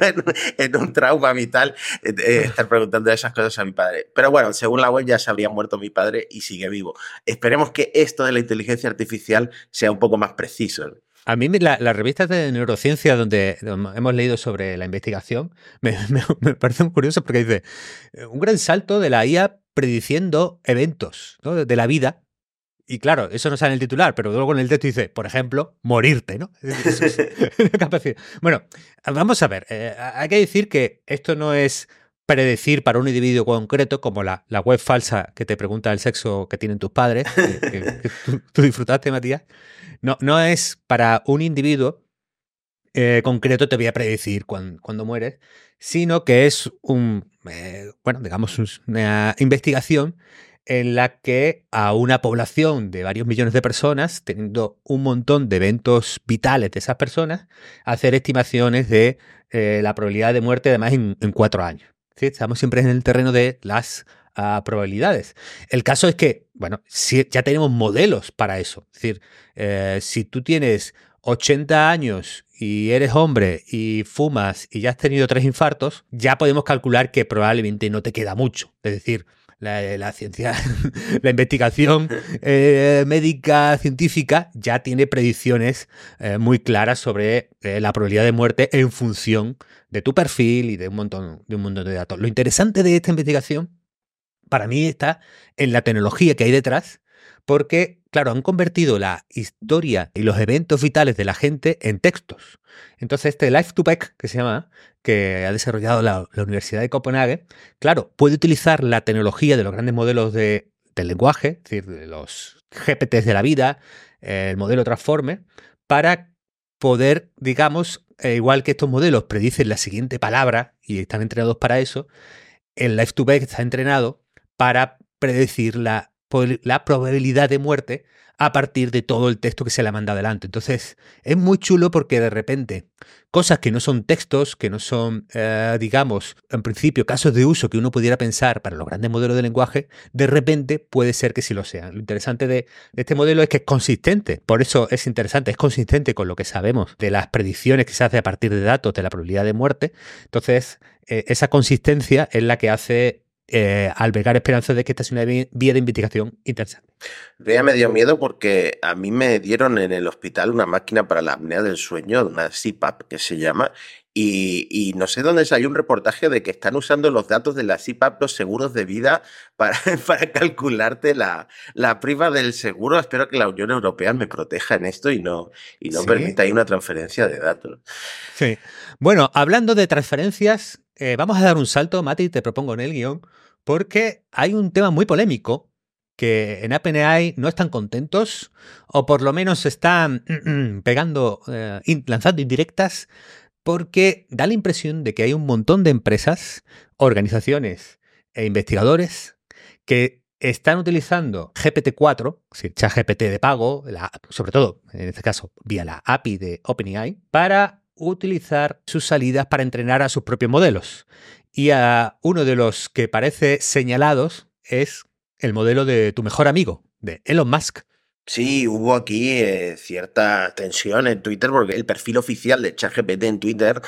en, un trauma vital eh, estar preguntando esas cosas a mi padre. Pero bueno, según la web ya se habría muerto mi padre y sigue vivo. Esperemos que esto de la inteligencia artificial sea un poco más preciso. A mí las revistas de neurociencia donde, hemos leído sobre la investigación me, me, parecen curiosos porque dice eh, un gran salto de la IA prediciendo eventos de la vida. Y claro, eso no sale en el titular, pero luego en el texto dice, por ejemplo, morirte, ¿no? bueno, vamos a ver, eh, hay que decir que esto no es predecir para un individuo concreto, como la, la, web falsa que te pregunta el sexo que tienen tus padres, que, tú, disfrutaste, Matías, no, no es para un individuo eh, concreto te voy a predecir cuando, mueres, sino que es un, eh, bueno, digamos, una investigación en la que a una población de varios millones de personas, teniendo un montón de eventos vitales de esas personas, hacer estimaciones de eh, la probabilidad de muerte además en, en cuatro años. Estamos siempre en el terreno de las probabilidades. El caso es que, bueno, ya tenemos modelos para eso. Es decir, eh, si tú tienes 80 años y eres hombre y fumas y ya has tenido tres infartos, ya podemos calcular que probablemente no te queda mucho. Es decir, la, ciencia, la investigación eh, médica científica ya tiene predicciones eh, muy claras sobre la probabilidad de muerte en función de tu perfil y de un montón de un montón de datos. Lo interesante de esta investigación para mí está en la tecnología que hay detrás, porque, claro, han convertido la historia y los eventos vitales de la gente en textos. Entonces, este Life to Back, que se llama, que ha desarrollado la, Universidad de Copenhague, claro, puede utilizar la tecnología de los grandes modelos de, del lenguaje, es decir, de los GPTs de la vida, el modelo Transformer, para poder, digamos, eh, igual que estos modelos predicen la siguiente palabra y están entrenados para eso, el Life to Back está entrenado para predecir la, la probabilidad de muerte a partir de todo el texto que se le manda adelante. Entonces, es muy chulo porque de repente, cosas que no son textos, que no son, eh, digamos, en principio, casos de uso que uno pudiera pensar para los grandes modelos de lenguaje, de repente puede ser que sí lo sean. Lo interesante de, este modelo es que es consistente. Por eso es interesante, es consistente con lo que sabemos de las predicciones que se hace a partir de datos de la probabilidad de muerte. Entonces, eh, esa consistencia es la que hace eh, albergar esperanzas de que esta sea una vía de investigación interesante. Ya me dio miedo porque a mí me dieron en el hospital una máquina para la apnea del sueño, una CPAP que se llama, y, no sé dónde salió un reportaje de que están usando los datos de la CIPAP, los seguros de vida, para, para calcularte la, la prima del seguro. Espero que la Unión Europea me proteja en esto y no, y no permita ahí una transferencia de datos. Sí. Bueno, hablando de transferencias, eh, vamos a dar un salto, Mati, te propongo en el guion, porque hay un tema muy polémico que en OpenAI no están contentos o por lo menos están pegando, eh, lanzando indirectas porque da la impresión de que hay un montón de empresas, organizaciones e investigadores que están utilizando GPT-4, es decir, ChatGPT de pago, sobre todo en este caso vía la API de OpenAI, para utilizar sus salidas para entrenar a sus propios modelos. Y a uno de los que parece señalados es el modelo de tu mejor amigo, de Elon Musk. Sí, hubo aquí eh, cierta tensión en Twitter porque el perfil oficial de ChatGPT en Twitter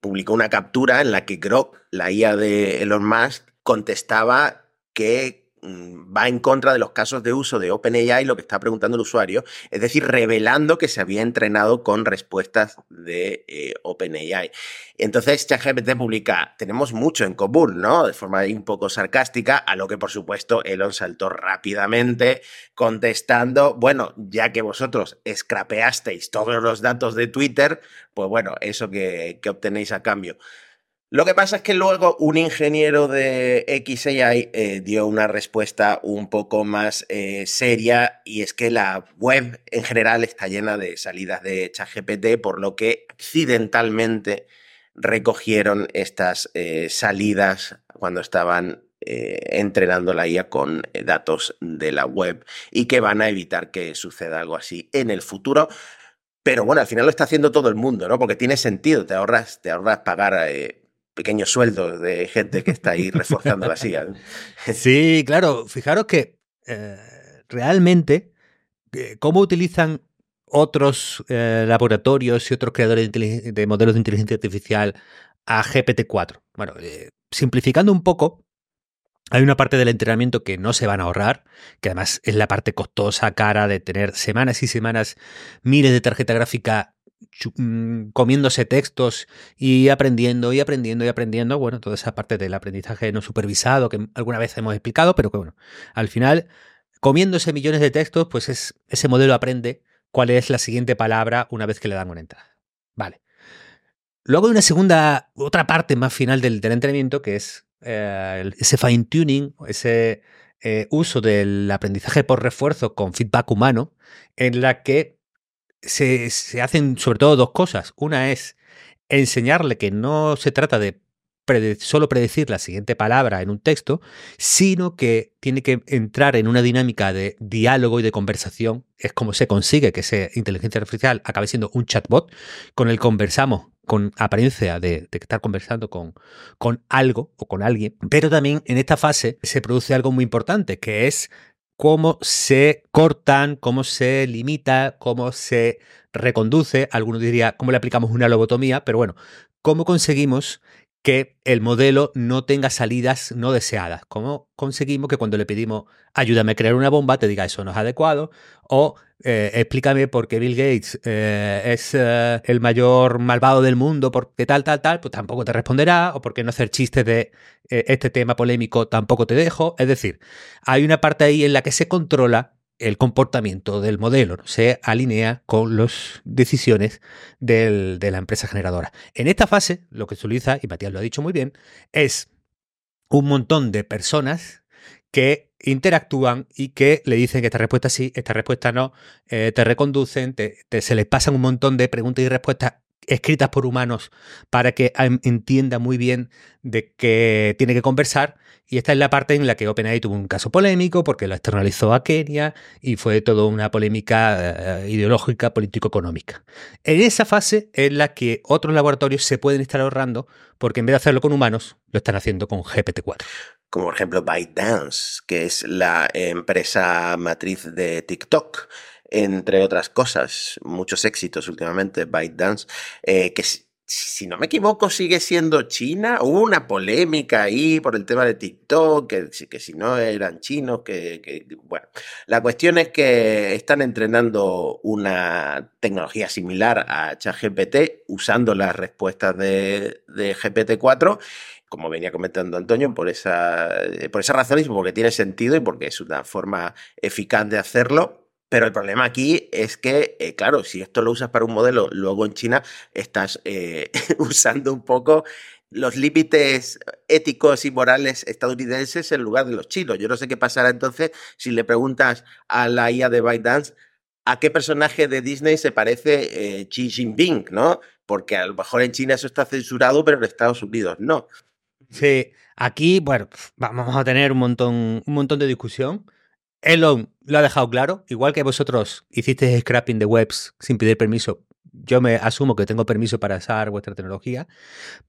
publicó una captura en la que Grok, la IA de Elon Musk, contestaba que va en contra de los casos de uso de OpenAI, lo que está preguntando el usuario, es decir, revelando que se había entrenado con respuestas de eh, OpenAI. Entonces, ChatGPT publica, tenemos mucho en común, ¿no? De forma un poco sarcástica, a lo que por supuesto Elon saltó rápidamente contestando, bueno, ya que vosotros scrapeasteis todos los datos de Twitter, pues bueno, eso que, que obtenéis a cambio. Lo que pasa es que luego un ingeniero de XAI eh, dio una respuesta un poco más eh, seria y es que la web en general está llena de salidas de ChatGPT, por lo que accidentalmente recogieron estas eh, salidas cuando estaban entrenando la IA con datos de la web y que van a evitar que suceda algo así en el futuro. Pero bueno, al final lo está haciendo todo el mundo, ¿no? Porque tiene sentido, te ahorras, te ahorras pagar pequeños sueldos de gente que está ahí reforzando la silla. Sí, claro. Fijaros que eh, realmente eh, cómo utilizan otros eh, laboratorios y otros creadores de, modelos de inteligencia artificial a GPT-4. Bueno, simplificando un poco, hay una parte del entrenamiento que no se van a ahorrar, que además es la parte costosa, cara de tener semanas y semanas miles de tarjeta gráfica comiéndose textos y aprendiendo y aprendiendo y aprendiendo, bueno, toda esa parte del aprendizaje no supervisado que alguna vez hemos explicado, pero que bueno, al final, comiéndose millones de textos, pues es, ese modelo aprende cuál es la siguiente palabra una vez que le dan una entrada. Vale. Luego hay una segunda, otra parte más final del, entrenamiento que es eh, ese fine tuning, ese eh, uso del aprendizaje por refuerzo con feedback humano, en la que se, hacen sobre todo dos cosas. Una es enseñarle que no se trata de solo predecir la siguiente palabra en un texto, sino que tiene que entrar en una dinámica de diálogo y de conversación. Es como se consigue que esa inteligencia artificial acabe siendo un chatbot con el conversamos con apariencia de, de, estar conversando con, con algo o con alguien. Pero también en esta fase se produce algo muy importante, que es cómo se cortan, cómo se limita, cómo se reconduce, algunos diría cómo le aplicamos una lobotomía, pero bueno, cómo conseguimos que el modelo no tenga salidas no deseadas. ¿Cómo conseguimos que cuando le pedimos ayúdame a crear una bomba te diga eso no es adecuado? O eh, explícame por qué Bill Gates eh, es eh, el mayor malvado del mundo, porque tal, tal, tal, pues tampoco te responderá. O por qué no hacer chistes de este tema polémico tampoco te dejo. Es decir, hay una parte ahí en la que se controla el comportamiento del modelo, se alinea con las decisiones de la empresa generadora. En esta fase, lo que se utiliza, y Matías lo ha dicho muy bien, es un montón de personas que interactúan y que le dicen que esta respuesta sí, esta respuesta no, eh, te reconducen, se les pasan un montón de preguntas y respuestas escritas por humanos para que entienda muy bien de qué tiene que conversar. Y esta es la parte en la que OpenAI tuvo un caso polémico porque lo externalizó a Kenia y fue toda una polémica eh, ideológica, político-económica. En esa fase es la que otros laboratorios se pueden estar ahorrando porque en vez de hacerlo con humanos, lo están haciendo con GPT-4 como por ejemplo ByteDance, que es la empresa matriz de TikTok, entre otras cosas, muchos éxitos últimamente, ByteDance, eh, que si no me equivoco, sigue siendo China. Hubo una polémica ahí por el tema de TikTok, que, que si no eran chinos, que, Bueno, la cuestión es que están entrenando una tecnología similar a ChatGPT usando las respuestas de, de GPT-4 como venía comentando Antonio, por esa, por esa razón y porque tiene sentido y porque es una forma eficaz de hacerlo. Pero el problema aquí es que, eh, claro, si esto lo usas para un modelo, luego en China estás eh, usando un poco los límites éticos y morales estadounidenses en lugar de los chinos. Yo no sé qué pasará entonces si le preguntas a la IA de ByteDance a qué personaje de Disney se parece eh, Xi Jinping, ¿no? Porque a lo mejor en China eso está censurado, pero en Estados Unidos no. Sí, aquí, bueno, vamos a tener un montón, un montón de discusión. Elon lo ha dejado claro, igual que vosotros hicisteis scrapping de webs sin pedir permiso. Yo me asumo que tengo permiso para usar vuestra tecnología,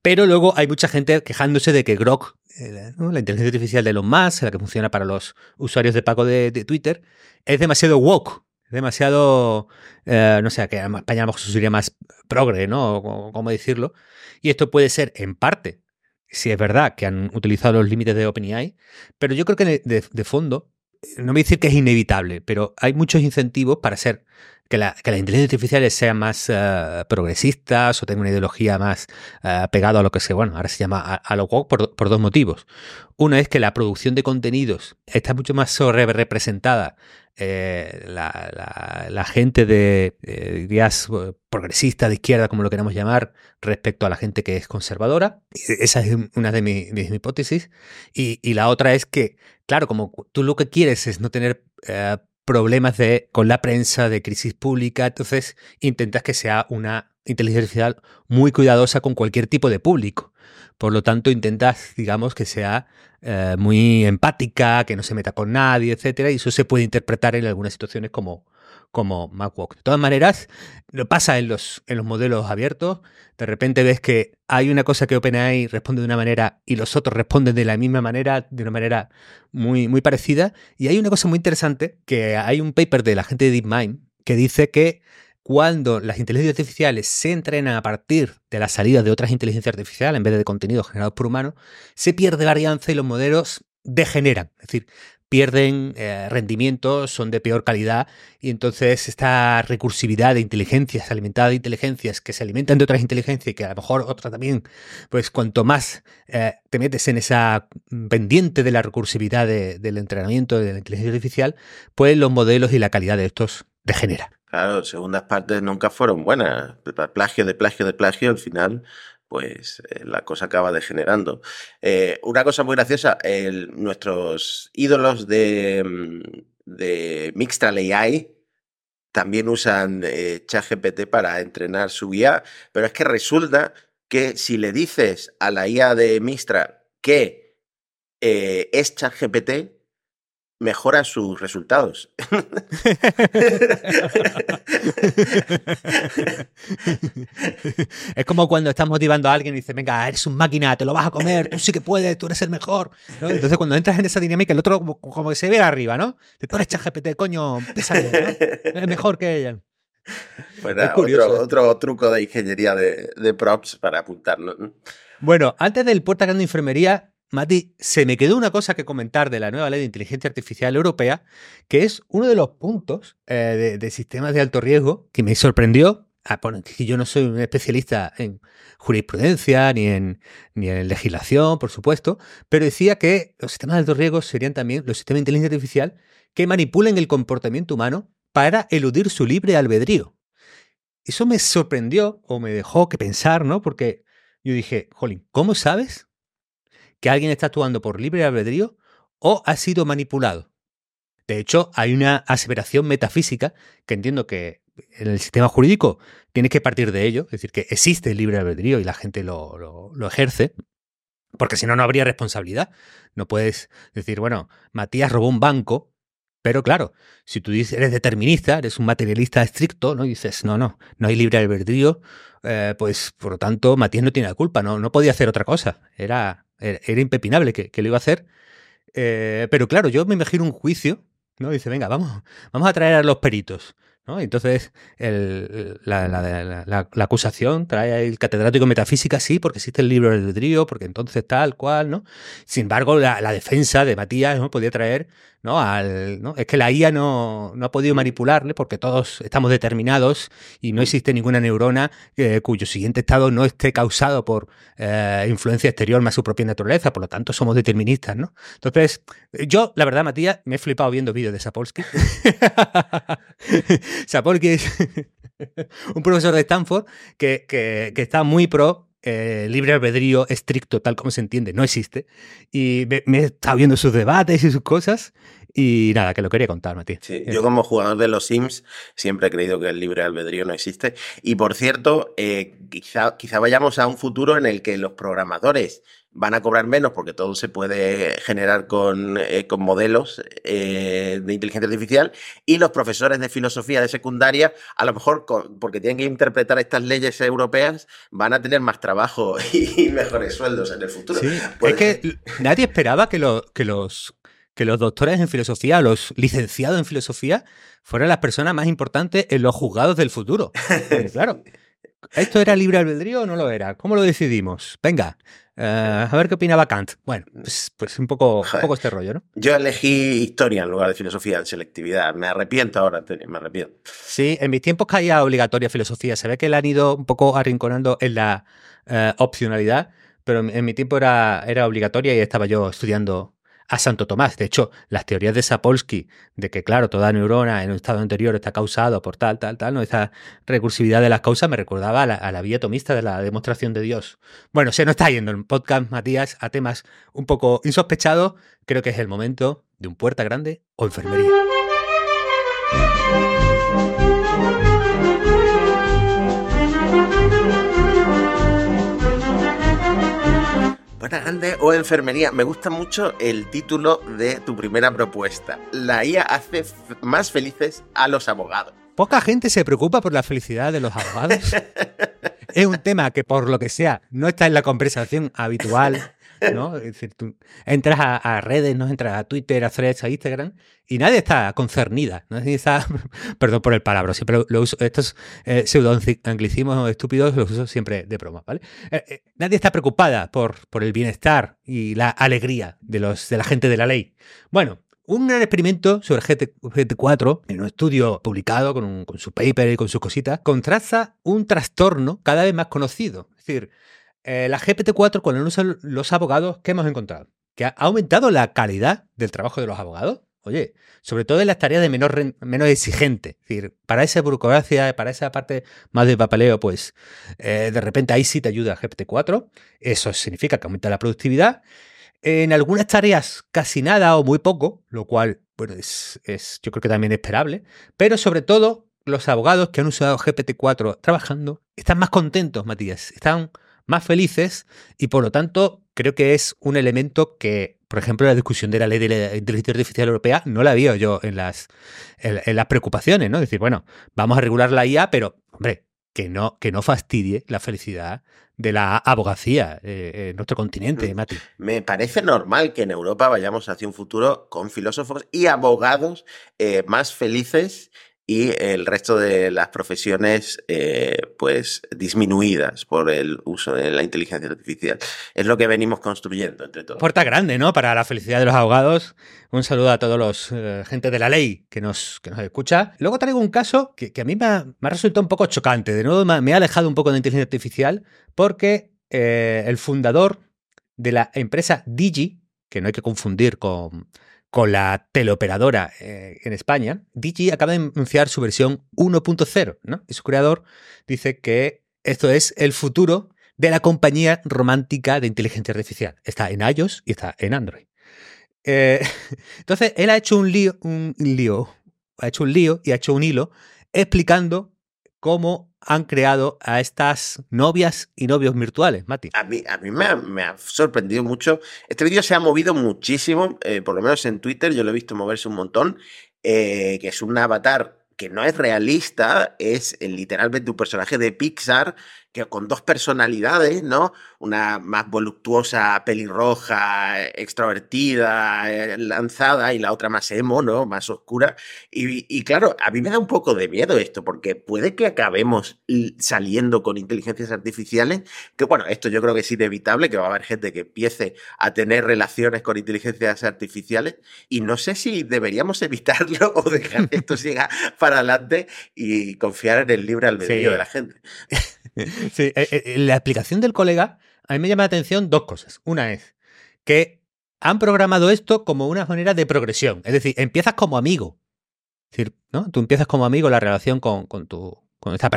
pero luego hay mucha gente quejándose de que Grok, eh, la inteligencia artificial de Elon Musk, la que funciona para los usuarios de pago de, Twitter, es demasiado woke, demasiado, eh, no sé, que en España a lo mejor sería más progre, ¿no? ¿Cómo decirlo? Y esto puede ser, en parte, si es verdad que han utilizado los límites de OpenAI, pero yo creo que de fondo no voy a decir que es inevitable, pero hay muchos incentivos para ser que, la, que las inteligencias artificiales sean más uh, progresistas o tengan una ideología más uh, pegada a lo que se, bueno, ahora se llama a, lo woke por, por, dos motivos. Uno es que la producción de contenidos está mucho más sobre representada eh, la, gente de, eh, dirías, progresista, de izquierda, como lo queramos llamar, respecto a la gente que es conservadora. Esa es una de, mi, mis hipótesis. Y, y, la otra es que, claro, como tú lo que quieres es no tener eh, problemas de, con la prensa, de crisis pública, entonces intentas que sea una inteligencia artificial muy cuidadosa con cualquier tipo de público. Por lo tanto, intentas, digamos, que sea eh, muy empática, que no se meta con nadie, etcétera, y eso se puede interpretar en algunas situaciones como, como MacWalk. De todas maneras, lo pasa en los, en los modelos abiertos. De repente ves que hay una cosa que OpenAI responde de una manera y los otros responden de la misma manera, de una manera muy, muy parecida. Y hay una cosa muy interesante, que hay un paper de la gente de DeepMind que dice que cuando las inteligencias artificiales se entrenan a partir de la salida de otras inteligencias artificiales en vez de contenidos generados por humanos, se pierde varianza y los modelos degeneran. Es decir, pierden eh, rendimiento, son de peor calidad y entonces esta recursividad de inteligencias, alimentada de inteligencias que se alimentan de otras inteligencias y que a lo mejor otras también, pues cuanto más eh, te metes en esa pendiente de la recursividad del entrenamiento de la inteligencia artificial, pues los modelos y la calidad de estos degenera. Claro, segundas partes nunca fueron buenas. Plagio de plagio de plagio, al final pues eh, la cosa acaba degenerando. Eh, una cosa muy graciosa, nuestros ídolos de, mm, de Mixtral AI también usan eh, ChatGPT para entrenar su IA, pero es que resulta que si le dices a la IA de Mixtral que es ChatGPT, mejora sus resultados. es como cuando estás motivando a alguien y dices, venga, eres un máquina, te lo vas a comer, tú sí que puedes, tú eres el mejor. Entonces cuando entras en esa dinámica, el otro como, que se ve arriba, ¿no? Tú eres ChatGPT, coño, te sale, ¿no? Es mejor que ella. Pues otro, otro, truco de ingeniería de, de props para apuntarnos. Bueno, antes del puerta grande de enfermería, Mati, se me quedó una cosa que comentar de la nueva ley de inteligencia artificial europea, que es uno de los puntos eh, de, sistemas de alto riesgo que me sorprendió. Ah, que yo no soy un especialista en jurisprudencia ni en, ni en legislación, por supuesto, pero decía que los sistemas de alto riesgo serían también los sistemas de inteligencia artificial que manipulen el comportamiento humano para eludir su libre albedrío. Eso me sorprendió o me dejó que pensar, ¿no? Porque yo dije, Jolín, ¿cómo sabes que alguien está actuando por libre albedrío o ha sido manipulado. De hecho, hay una aseveración metafísica que entiendo que en el sistema jurídico tiene que partir de ello, es decir, que existe el libre albedrío y la gente lo, ejerce, porque si no, no habría responsabilidad. No puedes decir, bueno, Matías robó un banco, pero claro, si tú dices, eres determinista, eres un materialista estricto, ¿no? Y dices, no, no, no hay libre albedrío, eh, pues por lo tanto, Matías no tiene la culpa, no, no podía hacer otra cosa. Era era impepinable que, lo iba a hacer. Eh, pero claro, yo me imagino un juicio, ¿no? Dice, venga, vamos, vamos a traer a los peritos. ¿no? Entonces, el, la, la, acusación trae el catedrático de metafísica, sí, porque existe el libro del albedrío, porque entonces tal, cual, ¿no? Sin embargo, la, defensa de Matías ¿no? podía traer ¿no? Al, ¿no? Es que la IA no, no, ha podido manipularle porque todos estamos determinados y no existe ninguna neurona eh, cuyo siguiente estado no esté causado por eh, influencia exterior más su propia naturaleza, por lo tanto somos deterministas, ¿no? Entonces, yo, la verdad, Matías, me he flipado viendo vídeos de Sapolsky. Sapolsky es un profesor de Stanford que, que, que está muy pro eh, libre albedrío estricto, tal como se entiende, no existe. Y me, he estado viendo sus debates y sus cosas. Y nada, que lo quería contar, Matías. Sí, yo como jugador de los Sims siempre he creído que el libre albedrío no existe. Y por cierto, eh, quizá, quizá vayamos a un futuro en el que los programadores van a cobrar menos porque todo se puede generar con, eh, con modelos eh, de inteligencia artificial y los profesores de filosofía de secundaria, a lo mejor porque tienen que interpretar estas leyes europeas, van a tener más trabajo y mejores sueldos en el futuro. Sí, es que nadie esperaba que, que, los, que los doctores en filosofía, los licenciados en filosofía, fueran las personas más importantes en los juzgados del futuro. claro. ¿Esto era libre albedrío o no lo era? ¿Cómo lo decidimos? Venga, eh, a ver qué opinaba Kant. Bueno, pues, pues un, poco, poco este rollo, ¿no? Yo elegí historia en lugar de filosofía de selectividad. Me arrepiento ahora, me arrepiento. Sí, en mis tiempos caía obligatoria filosofía. Se ve que la han ido un poco arrinconando en la eh, opcionalidad, pero en, mi tiempo era, era obligatoria y estaba yo estudiando a Santo Tomás. De hecho, las teorías de Sapolsky, de que, claro, toda neurona en un estado anterior está causado por tal, tal, tal, ¿no? esa recursividad de las causas me recordaba a la, a la vía tomista de la demostración de Dios. Bueno, se nos está yendo el podcast, Matías, a temas un poco insospechados. Creo que es el momento de un puerta grande o enfermería. Grande o enfermería. Me gusta mucho el título de tu primera propuesta. La IA hace más felices a los abogados. Poca gente se preocupa por la felicidad de los abogados. es un tema que por lo que sea no está en la conversación habitual ¿no? Decir, entras a, redes, ¿no? Entras a Twitter, a Threads, a Instagram y nadie está concernida. Nadie está, perdón por el palabra, siempre lo, uso, estos eh, estúpidos los uso siempre de broma, ¿vale? Eh, eh, nadie está preocupada por, por el bienestar y la alegría de, los, de la gente de la ley. Bueno, un gran experimento sobre GT, 4 en un estudio publicado con, con, su paper y con sus cositas, contrasta un trastorno cada vez más conocido. Es decir, eh, la GPT-4, cuando usan los abogados, ¿qué hemos encontrado? Que ha aumentado la calidad del trabajo de los abogados. Oye, sobre todo en las tareas de menor, menos exigente. Es decir, para esa burocracia, para esa parte más de papeleo, pues eh, de repente ahí sí te ayuda GPT-4. Eso significa que aumenta la productividad. En algunas tareas casi nada o muy poco, lo cual, bueno, es yo creo que también esperable. Pero sobre todo, los abogados que han usado GPT-4 trabajando están más contentos, Matías. Están más felices y por lo tanto creo que es un elemento que, por ejemplo, la discusión de la ley de la inteligencia artificial europea no la vio yo en las, en, las preocupaciones, ¿no? Es decir, bueno, vamos a regular la IA, pero, hombre, que no, que no fastidie la felicidad de la abogacía eh, en nuestro continente, mm. Mati. Me parece normal que en Europa vayamos hacia un futuro con filósofos y abogados eh, más felices y el resto de las profesiones eh, pues disminuidas por el uso de la inteligencia artificial. Es lo que venimos construyendo entre todos. Puerta grande, ¿no? Para la felicidad de los abogados. Un saludo a todos los eh, gente de la ley que nos, que nos escucha. Luego traigo un caso que, a mí me ha, resultado un poco chocante. De nuevo me, ha alejado un poco de inteligencia artificial porque eh, el fundador de la empresa Digi, que no hay que confundir con con la teleoperadora eh, en España, Digi acaba de anunciar su versión 1.0, ¿no? Y su creador dice que esto es el futuro de la compañía romántica de inteligencia artificial. Está en iOS y está en Android. Eh, entonces, él ha hecho un lío, un lío, ha hecho un lío y ha hecho un hilo explicando cómo han creado a estas novias y novios virtuales, Mati. A mí, a mí me, ha, sorprendido mucho. Este vídeo se ha movido muchísimo, eh, por lo menos en Twitter, yo lo he visto moverse un montón, eh, que es un avatar que no es realista, es literalmente un personaje de Pixar que con dos personalidades, ¿no? Una más voluptuosa, pelirroja, extrovertida, eh, lanzada, y la otra más emo, ¿no? Más oscura. Y, y claro, a mí me da un poco de miedo esto, porque puede que acabemos saliendo con inteligencias artificiales, que bueno, esto yo creo que es inevitable, que va a haber gente que empiece a tener relaciones con inteligencias artificiales, y no sé si deberíamos evitarlo o dejar que esto siga para adelante y confiar en el libre albedrío de la gente. Eh, eh, la explicación del colega, a mí me llama la atención dos cosas. Una es que han programado esto como una manera de progresión. Es decir, empiezas como amigo. ¿no? Tú empiezas como amigo la relación con, con tu con este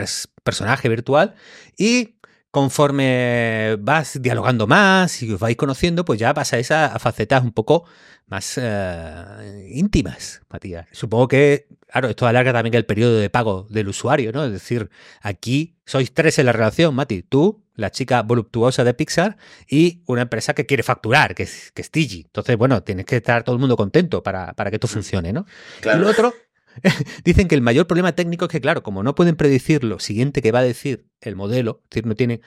personaje virtual y conforme vas dialogando más y os vais conociendo, pues ya pasáis a, facetas un poco más eh, íntimas, Matías. Supongo que, claro, esto alarga también el periodo de pago del usuario, ¿no? Es decir, aquí sois tres en la relación, Mati. Tú, la chica voluptuosa de Pixar y una empresa que quiere facturar, que es, que es. Entonces, bueno, tienes que estar todo el mundo contento para, para que esto funcione, ¿no? Y lo otro Dicen que el mayor problema técnico es que, claro, como no pueden predecir lo siguiente que va a decir el modelo, es decir, no tienen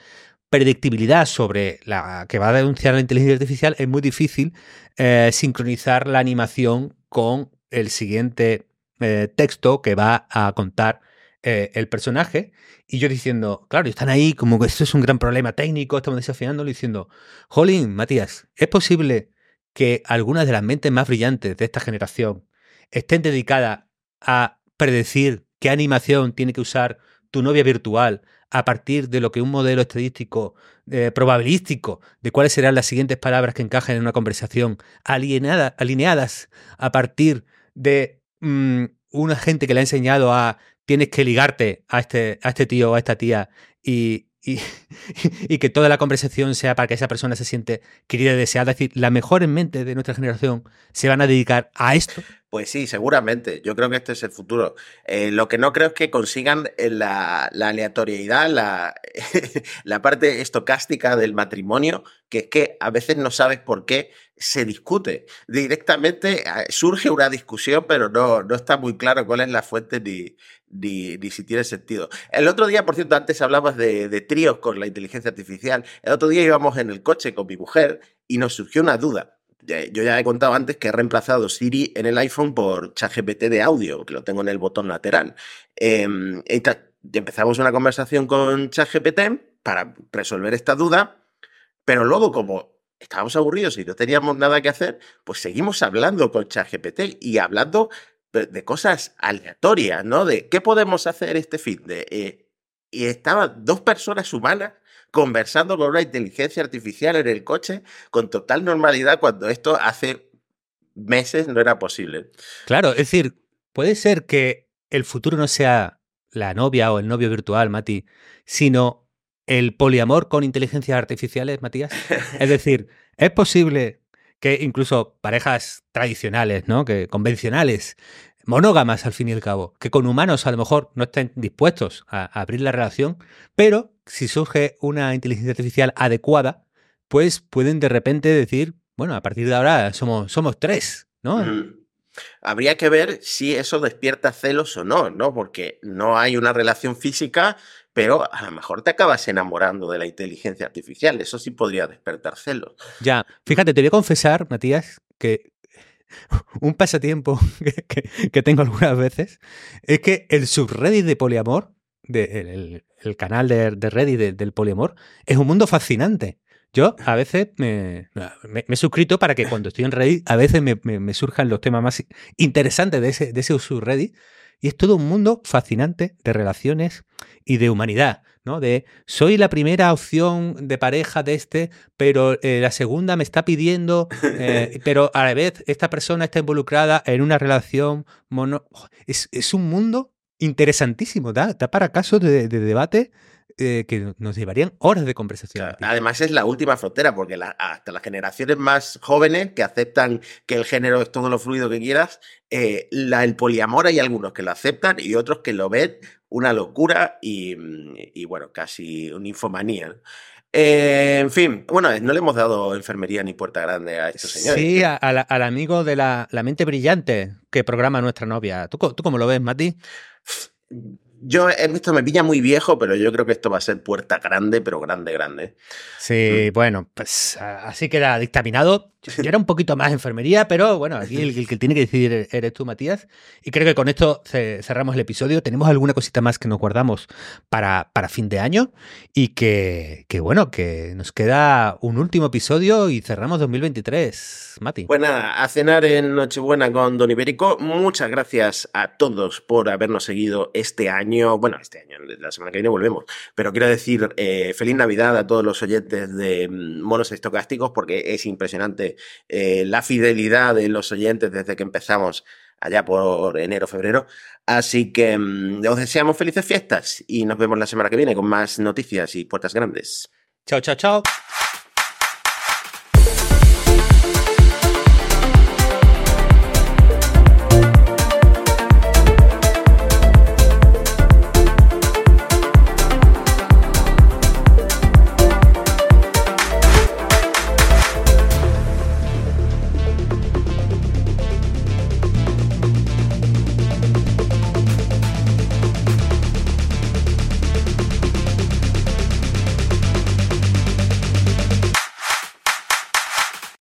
predictibilidad sobre la que va a denunciar la inteligencia artificial, es muy difícil eh, sincronizar la animación con el siguiente eh, texto que va a contar eh, el personaje. Y yo diciendo, claro, están ahí como que esto es un gran problema técnico, estamos desafiándolo, diciendo, Jolín, Matías, ¿es posible que algunas de las mentes más brillantes de esta generación estén dedicadas a predecir qué animación tiene que usar tu novia virtual a partir de lo que un modelo estadístico eh, probabilístico de cuáles serán las siguientes palabras que encajan en una conversación alineadas a partir de mm, una gente que le ha enseñado a tienes que ligarte a este, a este tío o a esta tía y, y, que toda la conversación sea para que esa persona se siente querida y deseada. Es decir, la mejor en mente de nuestra generación se van a dedicar a esto. Pues sí, seguramente. Yo creo que este es el futuro. Eh, lo que no creo es que consigan eh, la, aleatoriedad, la, la, parte estocástica del matrimonio, que es que a veces no sabes por qué se discute. Directamente eh, surge una discusión, pero no, no está muy claro cuál es la fuente ni, ni, si tiene sentido. El otro día, por cierto, antes hablabas de, tríos con la inteligencia artificial. El otro día íbamos en el coche con mi mujer y nos surgió una duda. Yo ya he contado antes que he reemplazado Siri en el iPhone por ChatGPT de audio, que lo tengo en el botón lateral. Eh, empezamos una conversación con ChatGPT para resolver esta duda, pero luego como estábamos aburridos y no teníamos nada que hacer, pues seguimos hablando con ChatGPT y hablando de cosas aleatorias, ¿no? De qué podemos hacer este fin de... Eh, y estaban dos personas humanas conversando con una inteligencia artificial en el coche con total normalidad cuando esto hace meses no era posible. Claro, es decir, puede ser que el futuro no sea la novia o el novio virtual, Mati, sino el poliamor con inteligencias artificiales, Matías. Es decir, es posible que incluso parejas tradicionales, ¿no? Que convencionales, monógamas al fin y al cabo, que con humanos a lo mejor no estén dispuestos a, abrir la relación, pero si surge una inteligencia artificial adecuada, pues pueden de repente decir, bueno, a partir de ahora somos, tres, ¿no? Habría que ver si eso despierta celos o no, ¿no? Porque no hay una relación física, pero a lo mejor te acabas enamorando de la inteligencia artificial. Eso sí podría despertar celos. Ya, fíjate, te voy a confesar, Matías, que un pasatiempo que, tengo algunas veces es que el subreddit de poliamor, de, el, canal de, Reddit del poliamor, es un mundo fascinante. Yo a veces me, he suscrito para que cuando estoy en Reddit, a veces me, surjan los temas más interesantes de ese, de ese subreddit. Y es todo un mundo fascinante de relaciones y de humanidad. ¿no? De soy la primera opción de pareja de este, pero eh, la segunda me está pidiendo, eh, pero a la vez esta persona está involucrada en una relación mono. Es, es un mundo interesantísimo, da, para casos de, debate eh, que nos llevarían horas de conversación. además es la última frontera, porque hasta las generaciones más jóvenes que aceptan que el género es todo lo fluido que quieras, la, el poliamor hay algunos que lo aceptan y otros que lo ven una locura y, bueno, casi una infomanía. Eh, en fin, bueno, no le hemos dado enfermería ni puerta grande a estos señores. Sí, al amigo de la, mente brillante que programa nuestra novia. ¿Tú, ¿Tú cómo lo ves, Mati? Yo, esto me pilla muy viejo, pero yo creo que esto va a ser puerta grande, pero grande, grande. Sí, mm. bueno, pues así queda dictaminado. Yo era un poquito más enfermería, pero bueno, aquí el, que tiene que decidir eres tú, Matías. Y creo que con esto cerramos el episodio. Tenemos alguna cosita más que nos guardamos para, para fin de año y que, que, bueno, que nos queda un último episodio y cerramos 2023. Mati. Pues nada, a cenar en Nochebuena con Don Ibérico. Muchas gracias a todos por habernos seguido este año. Bueno, este año, la semana que viene volvemos. Pero quiero decir, eh, feliz Navidad a todos los oyentes de mm, Monos Estocásticos porque es impresionante eh, la fidelidad de los oyentes desde que empezamos allá por enero, febrero. Así que mm, os deseamos felices fiestas y nos vemos la semana que viene con más noticias y puertas grandes. Chao, chao, chao.